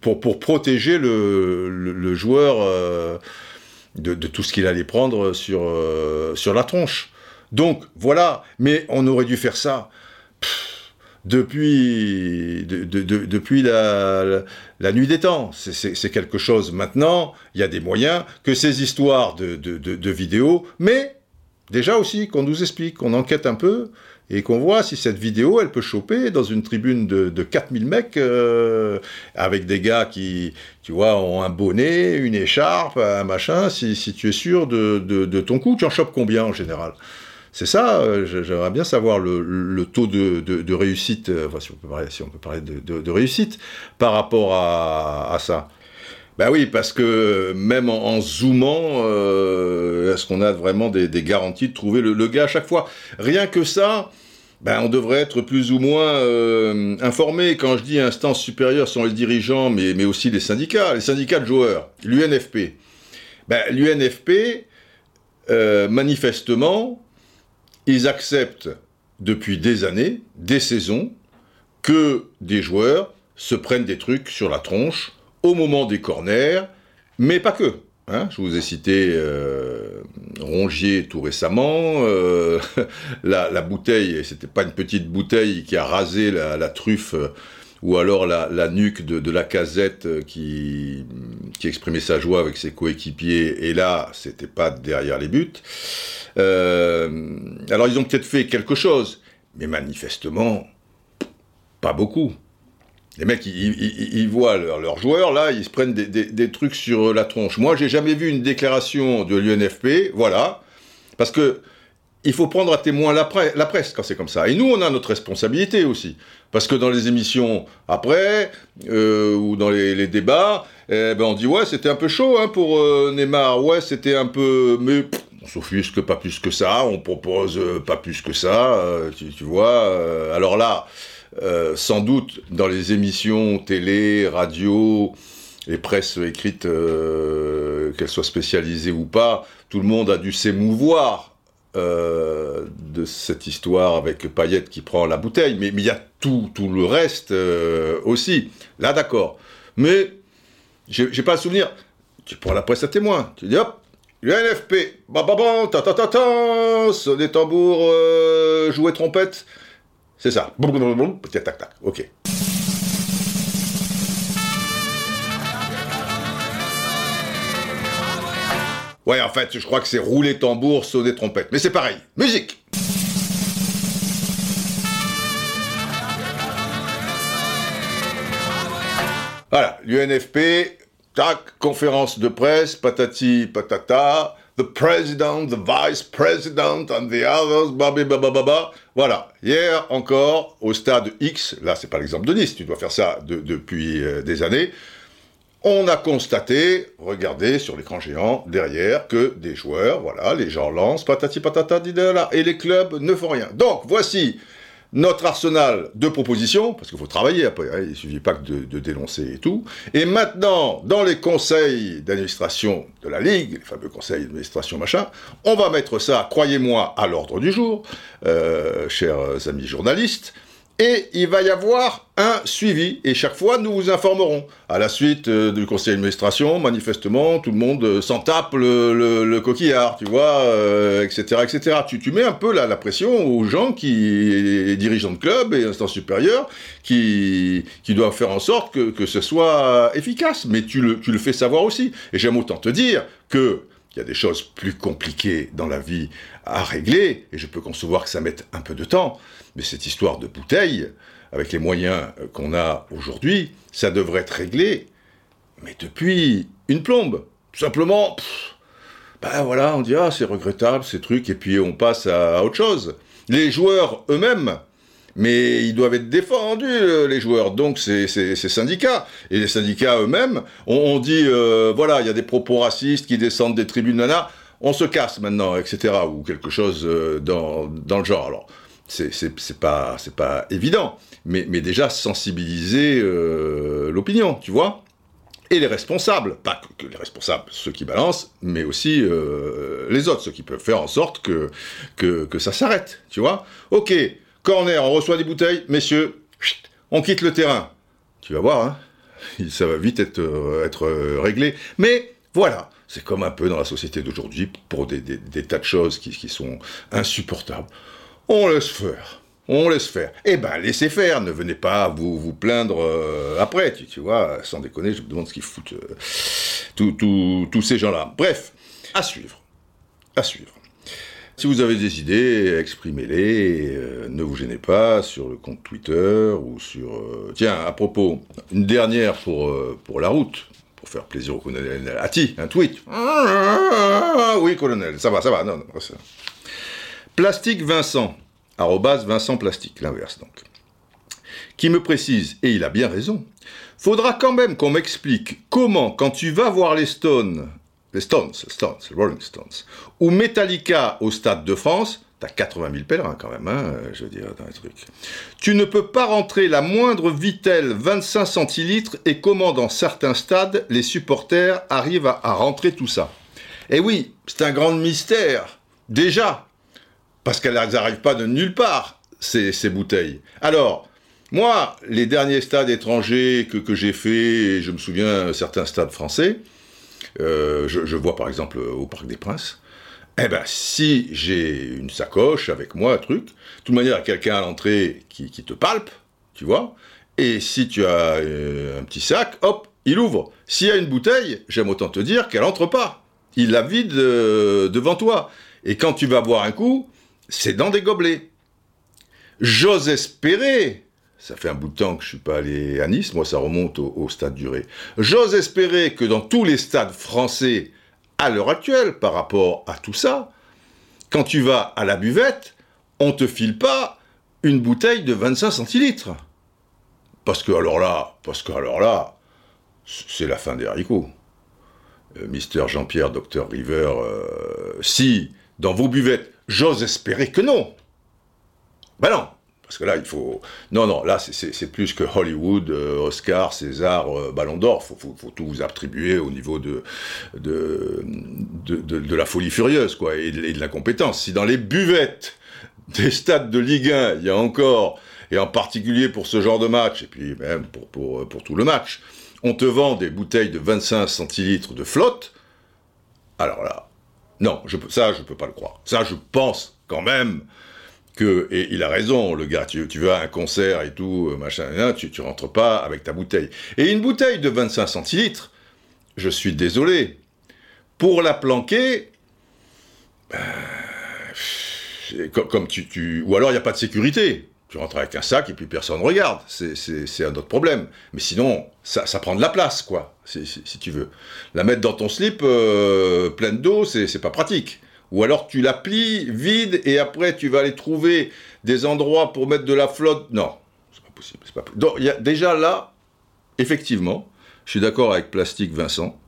pour, pour protéger le, le, le joueur euh, de, de tout ce qu'il allait prendre sur, euh, sur la tronche. Donc, voilà, mais on aurait dû faire ça. Pff, depuis, de, de, de, depuis la, nuit des temps. C'est quelque chose maintenant, il y a des moyens, que ces histoires de, vidéos, mais déjà aussi qu'on nous explique, qu'on enquête un peu, et qu'on voit si cette vidéo, elle peut choper dans une tribune de, de 4000 mecs, euh, avec des gars qui, tu vois, ont un bonnet, une écharpe, un machin, si, si tu es sûr de, de ton coup, tu en chopes combien en général? C'est ça, euh, j'aimerais bien savoir le, taux de, réussite, euh, si on peut parler, de, réussite, par rapport à, ça. Ben oui, parce que même en, zoomant, euh, est-ce qu'on a vraiment des, garanties de trouver le, gars à chaque fois? Rien que ça, ben on devrait être plus ou moins informé. Quand je dis instance supérieure, sont les dirigeants, mais, aussi les syndicats, les syndicats de joueurs, l'UNFP. Ben, L'UNFP, manifestement, ils acceptent depuis des années, des saisons, que des joueurs se prennent des trucs sur la tronche au moment des corners, mais pas que. Hein. je vous ai cité euh, Rongier tout récemment, euh, la, la, bouteille, c'était pas une petite bouteille qui a rasé la, truffe, euh, ou alors la, la nuque de, de, la casette euh, qui, qui exprimait sa joie avec ses coéquipiers, et là, c'était pas derrière les buts. Euh, alors ils ont peut-être fait quelque chose, mais manifestement, pas beaucoup. Les mecs, ils, voient leurs leur joueurs, là, ils se prennent des, des, des, trucs sur la tronche. Moi, j'ai jamais vu une déclaration de l'UNFP, voilà, parce que il faut prendre à témoin la, presse, la presse quand c'est comme ça. Et nous, on a notre responsabilité aussi. Parce que dans les émissions après, euh, ou dans les, débats, eh ben on dit ouais, c'était un peu chaud hein, pour euh, Neymar, ouais, c'était un peu... Mais pff, on s'offusque pas plus que ça, on propose euh, pas plus que ça, euh, tu, vois. Alors là, sans doute, dans les émissions télé, radio, les presses écrites, qu'elles soient spécialisées ou pas, tout le monde a dû s'émouvoir euh, de cette histoire avec Payette qui prend la bouteille, mais il y a tout, tout le reste euh, aussi. Là, d'accord. Mais j'ai pas le souvenir. Tu prends la presse à témoin. Tu dis hop, l'UNFP, bababam, ta ta ta ta, sonner tambour, euh, jouer trompette. C'est ça. Tac tac tac. Ok. Ouais, en fait, je crois que c'est rouler tambour, sonner trompette. Mais c'est pareil. Musique Voilà, l'UNFP, tac, conférence de presse, patati patata, the president, the vice president, and the others, bababababa. Voilà, hier encore, au stade X, là c'est pas l'exemple de Nice, tu dois faire ça de, depuis euh, des années, on a constaté, regardez sur l'écran géant, derrière, que des joueurs, voilà, les gens lancent, patati patata, là, et les clubs ne font rien. Donc, voici notre arsenal de propositions, parce qu'il faut travailler après, hein, il ne suffit pas que de, de, dénoncer et tout. Et maintenant, dans les conseils d'administration de la Ligue, les fameux conseils d'administration machin, on va mettre ça, croyez-moi, à l'ordre du jour, euh, chers amis journalistes, et il va y avoir un suivi, et chaque fois nous vous informerons. À la suite euh, du conseil d'administration, manifestement, tout le monde euh, s'en tape le, coquillard, tu vois, euh, etc., etc. Tu, mets un peu la, la pression aux gens qui, dirigeants de club et instances supérieures, qui, qui doivent faire en sorte que, que ce soit efficace, mais tu le, tu le fais savoir aussi. Et j'aime autant te dire que il y a des choses plus compliquées dans la vie à régler, et je peux concevoir que ça mette un peu de temps, mais cette histoire de bouteille, avec les moyens qu'on a aujourd'hui, ça devrait être réglé, mais depuis une plombe. Tout simplement, ben voilà, on dit ah c'est regrettable ces trucs, et puis on passe à, autre chose. Les joueurs eux-mêmes, mais ils doivent être défendus, les joueurs. Donc, c'est ces syndicats. Et les syndicats eux-mêmes, on, dit, euh, voilà, il y a des propos racistes qui descendent des tribunes, nana, on se casse maintenant, etc. Ou quelque chose euh, dans, dans le genre. Alors, c'est pas, pas évident. Mais, déjà, sensibiliser euh, l'opinion, tu vois et les responsables, pas que, les responsables, ceux qui balancent, mais aussi euh, les autres, ceux qui peuvent faire en sorte que, ça s'arrête, tu vois. Ok, corner, on reçoit des bouteilles, messieurs, on quitte le terrain. Tu vas voir, hein ça va vite être, euh, réglé. Mais voilà, c'est comme un peu dans la société d'aujourd'hui, pour des, tas de choses qui sont insupportables. On laisse faire on laisse faire. Eh ben, laissez faire, ne venez pas vous, plaindre euh, après, tu, vois, sans déconner, je me demande ce qu'ils foutent tous ces gens-là. Bref, à suivre, à suivre. Si vous avez des idées, exprimez-les, euh, ne vous gênez pas sur le compte Twitter ou sur... Euh, tiens, à propos, une dernière pour, euh, la route, pour faire plaisir au colonel Ati, un tweet. Ah, oui, colonel, ça va, ça va, non, non, ça. Plastique Vincent, arrobas Vincent Plastique, l'inverse donc, qui me précise, et il a bien raison, faudra quand même qu'on m'explique comment, quand tu vas voir les Stones les Stones, Stones, Rolling Stones, ou Metallica au Stade de France, t'as 80 000 pèlerins quand même, hein, je veux dire, dans les trucs. Tu ne peux pas rentrer la moindre vitelle 25 centilitres et comment dans certains stades, les supporters arrivent à, rentrer tout ça. Eh oui, c'est un grand mystère, déjà, parce qu'elles n'arrivent pas de nulle part, ces, ces bouteilles. Alors, moi, les derniers stades étrangers que, que j'ai fait, je me souviens certains stades français, euh, je, vois par exemple au Parc des Princes, eh ben, si j'ai une sacoche avec moi, un truc, de toute manière, il y a quelqu'un à l'entrée qui, te palpe, tu vois, et si tu as euh, un petit sac, hop, il ouvre. S'il y a une bouteille, j'aime autant te dire qu'elle entre pas. Il la vide euh, devant toi. Et quand tu vas boire un coup, c'est dans des gobelets. J'ose espérer ça fait un bout de temps que je suis pas allé à Nice, moi ça remonte au, stade duré. J'ose espérer que dans tous les stades français, à l'heure actuelle, par rapport à tout ça, quand tu vas à la buvette, on te file pas une bouteille de 25 centilitres. Parce que alors là, parce que alors là, c'est la fin des haricots. Euh, Mister Jean-Pierre, Docteur River, euh, si dans vos buvettes, j'ose espérer que non. Ben non, parce que là, il faut. Non, non, là, c'est plus que Hollywood, euh, Oscar, César, euh, Ballon d'Or. Il faut, tout vous attribuer au niveau de, de, de, la folie furieuse, quoi, et de, la compétence. Si dans les buvettes des stades de Ligue 1, il y a encore, et en particulier pour ce genre de match, et puis même pour, pour, pour tout le match, on te vend des bouteilles de 25 centilitres de flotte, alors là, non, ça, je peux pas le croire. Ça, je pense quand même que, et il a raison, le gars, tu, vas à un concert et tout, euh, machin, tu, tu rentres pas avec ta bouteille. Et une bouteille de 25 centilitres, je suis désolé, pour la planquer, ben, comme, tu, tu, ou alors il n'y a pas de sécurité. Tu rentres avec un sac et puis personne ne regarde. C'est un autre problème. Mais sinon, ça, prend de la place, quoi, si, tu veux. La mettre dans ton slip euh, pleine d'eau, c'est pas pratique. Ou alors tu la plies vide et après tu vas aller trouver des endroits pour mettre de la flotte. Non, c'est pas possible. Donc déjà là, effectivement, je suis d'accord avec Plastique Vincent,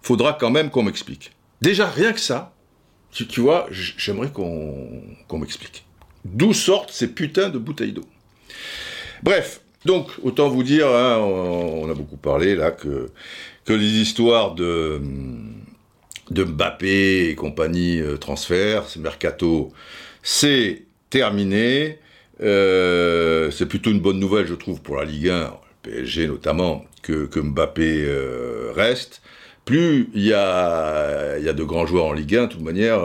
faudra quand même qu'on m'explique. Déjà rien que ça, tu vois, j'aimerais qu'on m'explique. D'où sortent ces putains de bouteilles d'eau Bref, donc autant vous dire, hein, on, a beaucoup parlé là que, les histoires de Mbappé et compagnie euh, transfert, c'est mercato, c'est terminé. Euh, c'est plutôt une bonne nouvelle, je trouve, pour la Ligue 1, le PSG notamment, que, que Mbappé euh, reste. Plus il y, a, de grands joueurs en Ligue 1, de toute manière,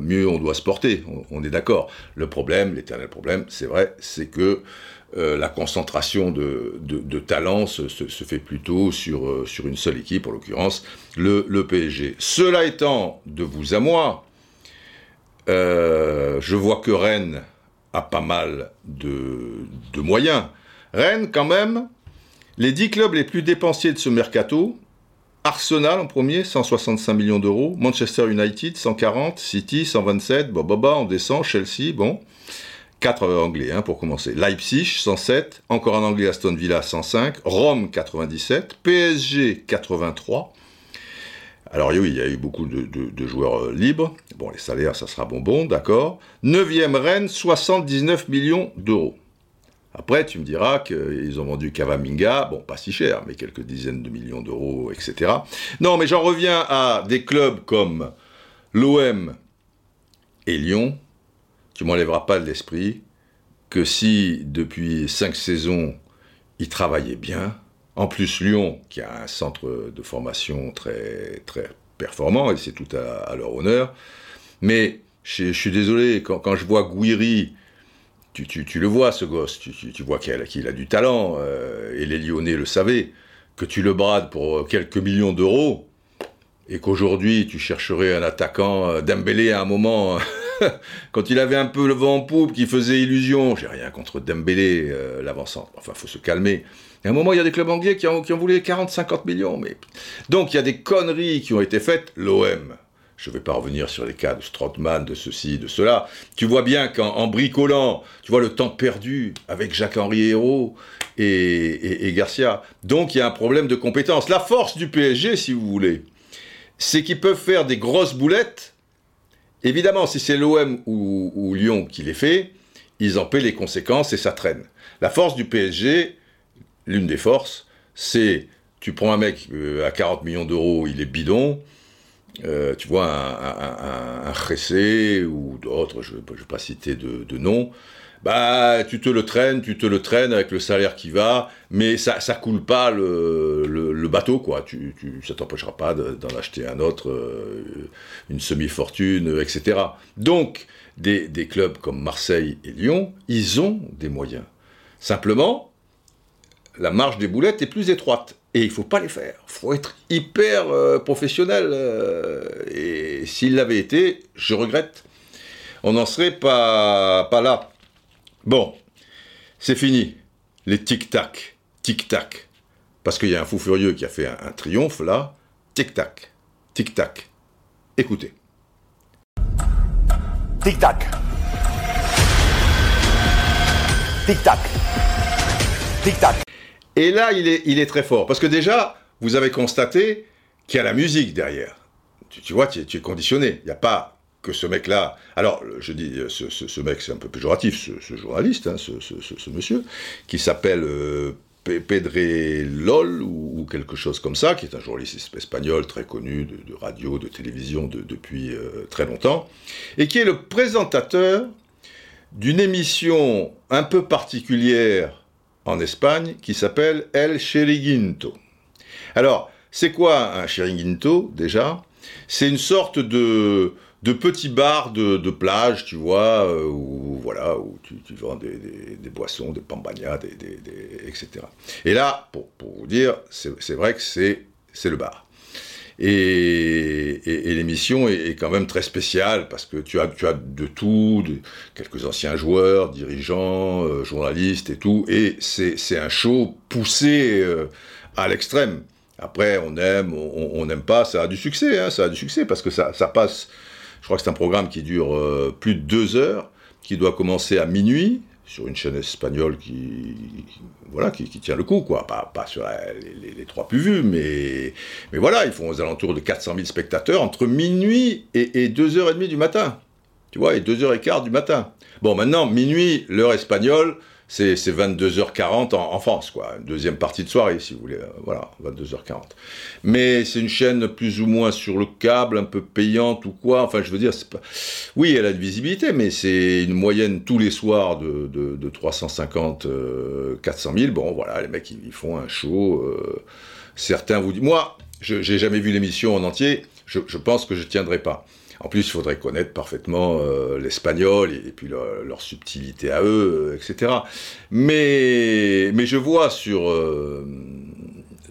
mieux on doit se porter, on, est d'accord. Le problème, l'éternel problème, c'est vrai, c'est que euh, la concentration de, talents se, fait plutôt sur, euh, sur une seule équipe, en l'occurrence le, PSG. Cela étant, de vous à moi, euh, je vois que Rennes a pas mal de, de moyens. Rennes, quand même, les 10 clubs les plus dépensiers de ce mercato, Arsenal en premier, 165 millions d'euros. Manchester United, 140. City, 127. Bah, bah, bah, on descend. Chelsea, bon. 4 anglais hein, pour commencer. Leipzig 107, encore un anglais Aston Villa 105, Rome 97, PSG 83. Alors oui, il y a eu beaucoup de, joueurs euh, libres. Bon, les salaires, ça sera bonbon, d'accord. 9e Rennes, 79 millions d'euros. Après, tu me diras qu'ils ont vendu Cavaminga, bon, pas si cher, mais quelques dizaines de millions d'euros, etc. Non, mais j'en reviens à des clubs comme l'OM et Lyon. Tu m'enlèveras pas de l'esprit que si, depuis cinq saisons, ils travaillaient bien, en plus, Lyon, qui a un centre de formation très, très performant, et c'est tout à, leur honneur. Mais je, suis désolé, quand, je vois Guiri, tu, le vois ce gosse, tu, vois qu'il a, du talent, euh, et les Lyonnais le savaient, que tu le brades pour quelques millions d'euros, et qu'aujourd'hui tu chercherais un attaquant, euh, Dembélé à un moment, quand il avait un peu le vent en poupe, qui faisait illusion, j'ai rien contre Dembélé, euh, l'avançant, enfin faut se calmer, à un moment, il y a des clubs anglais qui ont, voulu 40-50 millions. Mais... Donc, il y a des conneries qui ont été faites. L'OM, je ne vais pas revenir sur les cas de Strootman, de ceci, de cela. Tu vois bien qu'en bricolant, tu vois le temps perdu avec Jacques-Henri Hérault et, Garcia. Donc, il y a un problème de compétence. La force du PSG, si vous voulez, c'est qu'ils peuvent faire des grosses boulettes. Évidemment, si c'est l'OM ou, ou Lyon qui les fait, ils en paient les conséquences et ça traîne. La force du PSG, l'une des forces, c'est tu prends un mec euh, à 40 millions d'euros, il est bidon, euh, tu vois, un, un, ou d'autres, je ne vais pas citer de, de nom, bah, tu te le traînes, tu te le traînes avec le salaire qui va, mais ça, ça coule pas le, bateau, quoi. Tu, tu ça t'empêchera pas d'en acheter un autre, euh, une semi-fortune, etc. Donc, des clubs comme Marseille et Lyon, ils ont des moyens. Simplement, la marge des boulettes est plus étroite. Et il faut pas les faire. Faut être hyper euh, professionnel. Euh, et s'il l'avait été, je regrette. On n'en serait pas, là. Bon, c'est fini. Les tic-tac, tic-tac. Parce qu'il y a un fou furieux qui a fait un triomphe là. Tic-tac, tic-tac. Écoutez. Tic-tac. Tic-tac. Tic-tac. Et là, il est, très fort. Parce que déjà, vous avez constaté qu'il y a la musique derrière. Tu, vois, tu, es conditionné. Il n'y a pas que ce mec-là. Alors, je dis, ce, mec, c'est un peu péjoratif, ce, journaliste, hein, ce, monsieur, qui s'appelle euh, Pedre Lol ou, quelque chose comme ça, qui est un journaliste espagnol très connu de, radio, de télévision depuis euh, très longtemps, et qui est le présentateur d'une émission un peu particulière en Espagne qui s'appelle El Chiriguinto. Alors, c'est quoi un Chiriguinto déjà? C'est une sorte de, de petit bar de, plage, tu vois, euh, où, voilà, où tu, vends des, boissons, des pambagnas, etc. Et là, pour, pour vous dire, c'est vrai que c'est le bar. Et, l'émission est, quand même très spéciale parce que tu as, tu as de tout, quelques anciens joueurs, dirigeants, euh, journalistes et tout, et c'est un show poussé euh, à l'extrême. Après, on aime, on n'aime pas, ça a du succès, hein, ça a du succès parce que ça, ça passe. Je crois que c'est un programme qui dure euh, plus de deux heures, qui doit commencer à minuit, sur une chaîne espagnole qui, voilà, qui, tient le coup, quoi. Pas, pas sur les, trois plus vus, mais, mais voilà, ils font aux alentours de 400 000 spectateurs entre minuit et, et 2h30 du matin. Tu vois, et 2h15 du matin. Bon, maintenant, minuit, l'heure espagnole, c'est 22h40 en, France, quoi. Une deuxième partie de soirée, si vous voulez. Euh, voilà, 22h40. Mais c'est une chaîne plus ou moins sur le câble, un peu payante ou quoi. Enfin, je veux dire, c'est pas. Oui, elle a de visibilité, mais c'est une moyenne tous les soirs de, de, 350, 400 000. Bon, voilà, les mecs, ils, font un show. Euh, certains vous disent. Moi, je n'ai jamais vu l'émission en entier. Je, je pense que je tiendrai pas. En plus, il faudrait connaître parfaitement euh, l'espagnol et, puis leur, subtilité à eux, euh, etc. Mais, je vois sur, euh,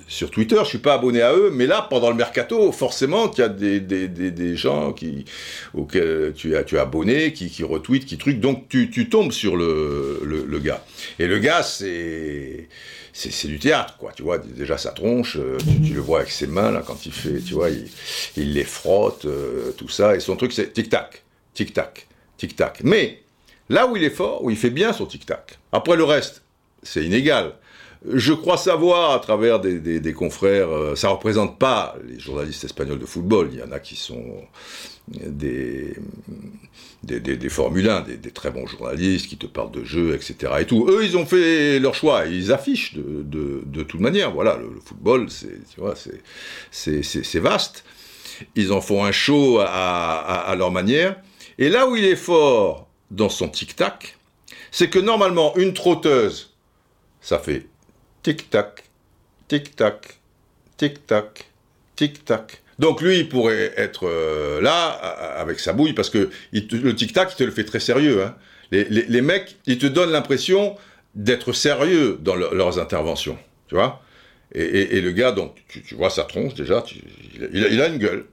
sur Twitter, je suis pas abonné à eux, mais là, pendant le mercato, forcément, il y a des, des, des, gens qui, auxquels tu as, tu as abonné, qui, qui retweetent, qui truquent, donc tu, tu tombes sur le, le, le gars. Et le gars, c'est c'est du théâtre, quoi. Tu vois, déjà sa tronche, euh, tu, le vois avec ses mains, là, quand il fait, tu vois, il, les frotte, euh, tout ça. Et son truc, c'est tic-tac, tic-tac, tic-tac. Mais là où il est fort, où il fait bien son tic-tac, après le reste, c'est inégal. Je crois savoir à travers des, confrères, euh, ça représente pas les journalistes espagnols de football, il y en a qui sont des, des, des, Formule 1, des, très bons journalistes qui te parlent de jeux, etc. Et tout. Eux, ils ont fait leur choix, ils affichent de, de, toute manière. Voilà, le, football, c'est vaste. Ils en font un show à, à leur manière. Et là où il est fort dans son tic-tac, c'est que normalement, une trotteuse, ça fait tic-tac, tic-tac, tic-tac, tic-tac. Donc lui, il pourrait être euh, là, avec sa bouille, parce que le tic-tac, il te le fait très sérieux. Hein. Les, mecs, ils te donnent l'impression d'être sérieux dans leurs interventions, tu vois et, le gars, donc, tu, vois sa tronche déjà, il, a, une gueule.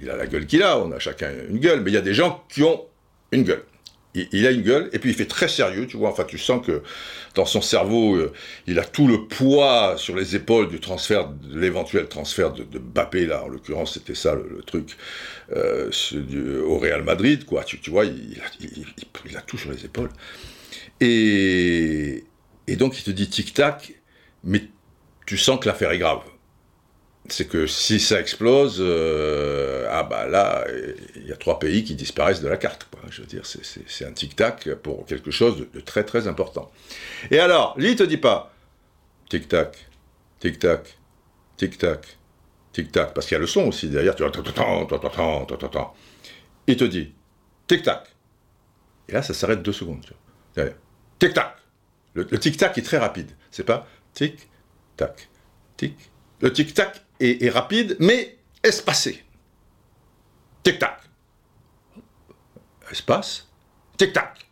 Il a la gueule qu'il a, on a chacun une gueule, mais il y a des gens qui ont une gueule il, a une gueule, et puis il fait très sérieux, tu vois, enfin tu sens que dans son cerveau, euh, il a tout le poids sur les épaules du transfert, de l'éventuel transfert de, de, Bappé, là, en l'occurrence c'était ça le, truc, euh, au Real Madrid, quoi, tu, vois, il, a tout sur les épaules. Et, et donc il te dit tic-tac, mais tu sens que l'affaire est grave c'est que si ça explose, euh, ah bah là, il y a trois pays qui disparaissent de la carte. Je veux dire, c'est un tic-tac pour quelque chose de, très très important. Et alors, il te dit pas tic-tac, tic-tac, tic-tac, tic-tac, parce qu'il y a le son aussi derrière, tu vois, il te dit tic-tac. Et là, ça s'arrête deux secondes. Tic-tac. Le, le tic-tac est très rapide. C'est pas tic-tac, tic. Le tic-tac est, rapide, mais espacé. Tic-tac. Espace. Tic-tac.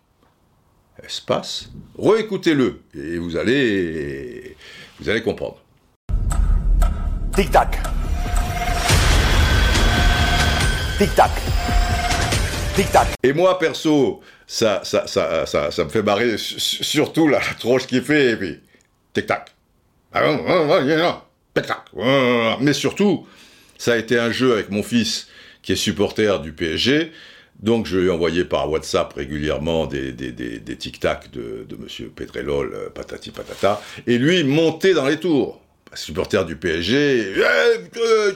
Espace. Réécoutez-le et vous allez, vous allez comprendre. Tic-tac. Tic-tac. Tic-tac. Et moi, perso, ça, ça, ça, ça, ça me fait barrer, surtout la tronche qui fait, et puis, tic-tac. Ah, mais surtout, ça a été un jeu avec mon fils qui est supporter du PSG. Donc je lui ai envoyé par WhatsApp régulièrement des, tic-tac de, de Monsieur Pedrelol, euh, patati patata, et lui montait dans les tours. Supporter du PSG,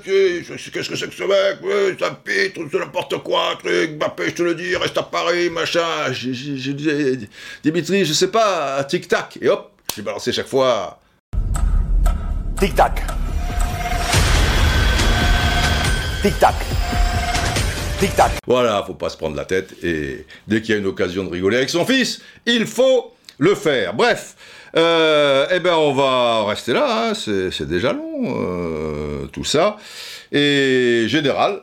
qu'est-ce que c'est que ce mec, ça pitre, c'est n'importe quoi, truc, Mbappé, je te le dis, reste à Paris, machin. J'ai dit, Dimitri, je sais pas, tic-tac, et hop, j'ai balancé chaque fois Tic-tac. Tic-tac. Tic-tac. Voilà, faut pas se prendre la tête et dès qu'il y a une occasion de rigoler avec son fils, il faut le faire. Bref, euh, eh ben on va rester là, hein. c'est déjà long euh, tout ça. Et général,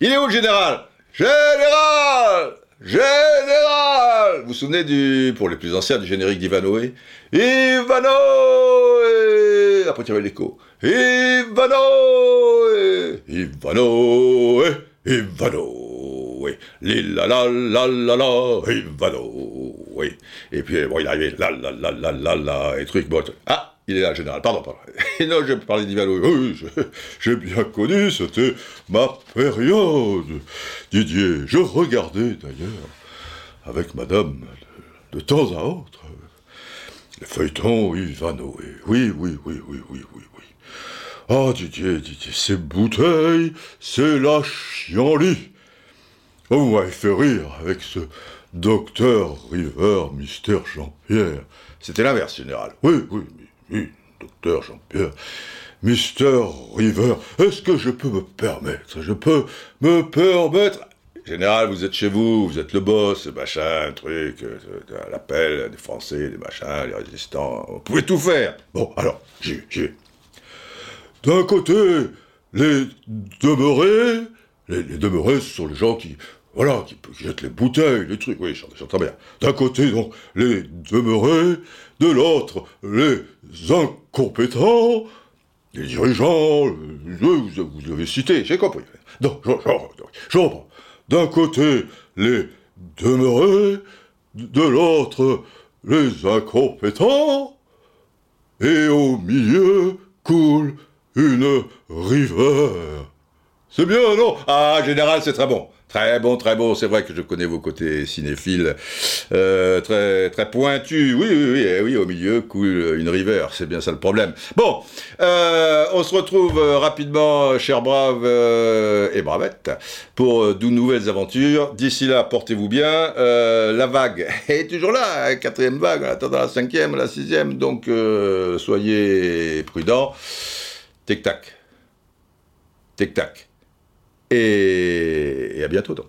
il est où le général? Général Général! Vous vous souvenez du, pour les plus anciens, du générique d'Ivanoé? Ivanoé! Après, tu avais l'écho. Ivanoé! Ivanoé! Ivanoé! La la la la la Ivanoé! Et puis, bon, il arrivait la la la la la la et truc, bon. Ah il est là, général, pardon, pardon. Et non, je parlais d'Ivanoé. Oui, j'ai bien connu, c'était ma période. Didier, je regardais d'ailleurs, avec madame, de, temps à autre, le feuilleton Ivanoé. Oui, oui, oui, oui, oui, oui, oui. Ah, Didier, Didier, ces bouteilles, c'est la chienlit. Oh, vous m'avez fait rire avec ce docteur River, Mystère Jean-Pierre. C'était l'inverse, général. Oui, oui, oui, docteur Jean-Pierre. Mister River, est-ce que je peux me permettre? Je peux me permettre? Général, vous êtes chez vous, vous êtes le boss, machin, truc, euh, l'appel des Français, des machins, les résistants, vous pouvez tout faire. Bon, alors, j'y vais, D'un côté, les demeurés, les, demeurés, ce sont les gens qui, voilà, qui, jettent les bouteilles, les trucs, oui, j'entends bien. D'un côté, donc, les demeurés, de l'autre, les incompétents, les dirigeants, vous, avez cité, j'ai compris. Donc, je reprends. D'un côté, les demeurés, de l'autre, les incompétents, et au milieu coule une rivière. C'est bien, non? Ah, général, c'est très bon. Très bon, très bon. C'est vrai que je connais vos côtés cinéphiles. Euh, très, très pointus. Oui, oui, oui, eh oui. Au milieu coule une rivière. C'est bien ça le problème. Bon, euh, on se retrouve euh, rapidement, chers braves et bravettes, pour de nouvelles aventures. D'ici là, portez-vous bien. La vague est toujours là. Quatrième vague, en attendant la cinquième, la sixième. Donc, soyez prudents. Tic-tac. Tic-tac. Et, à bientôt donc.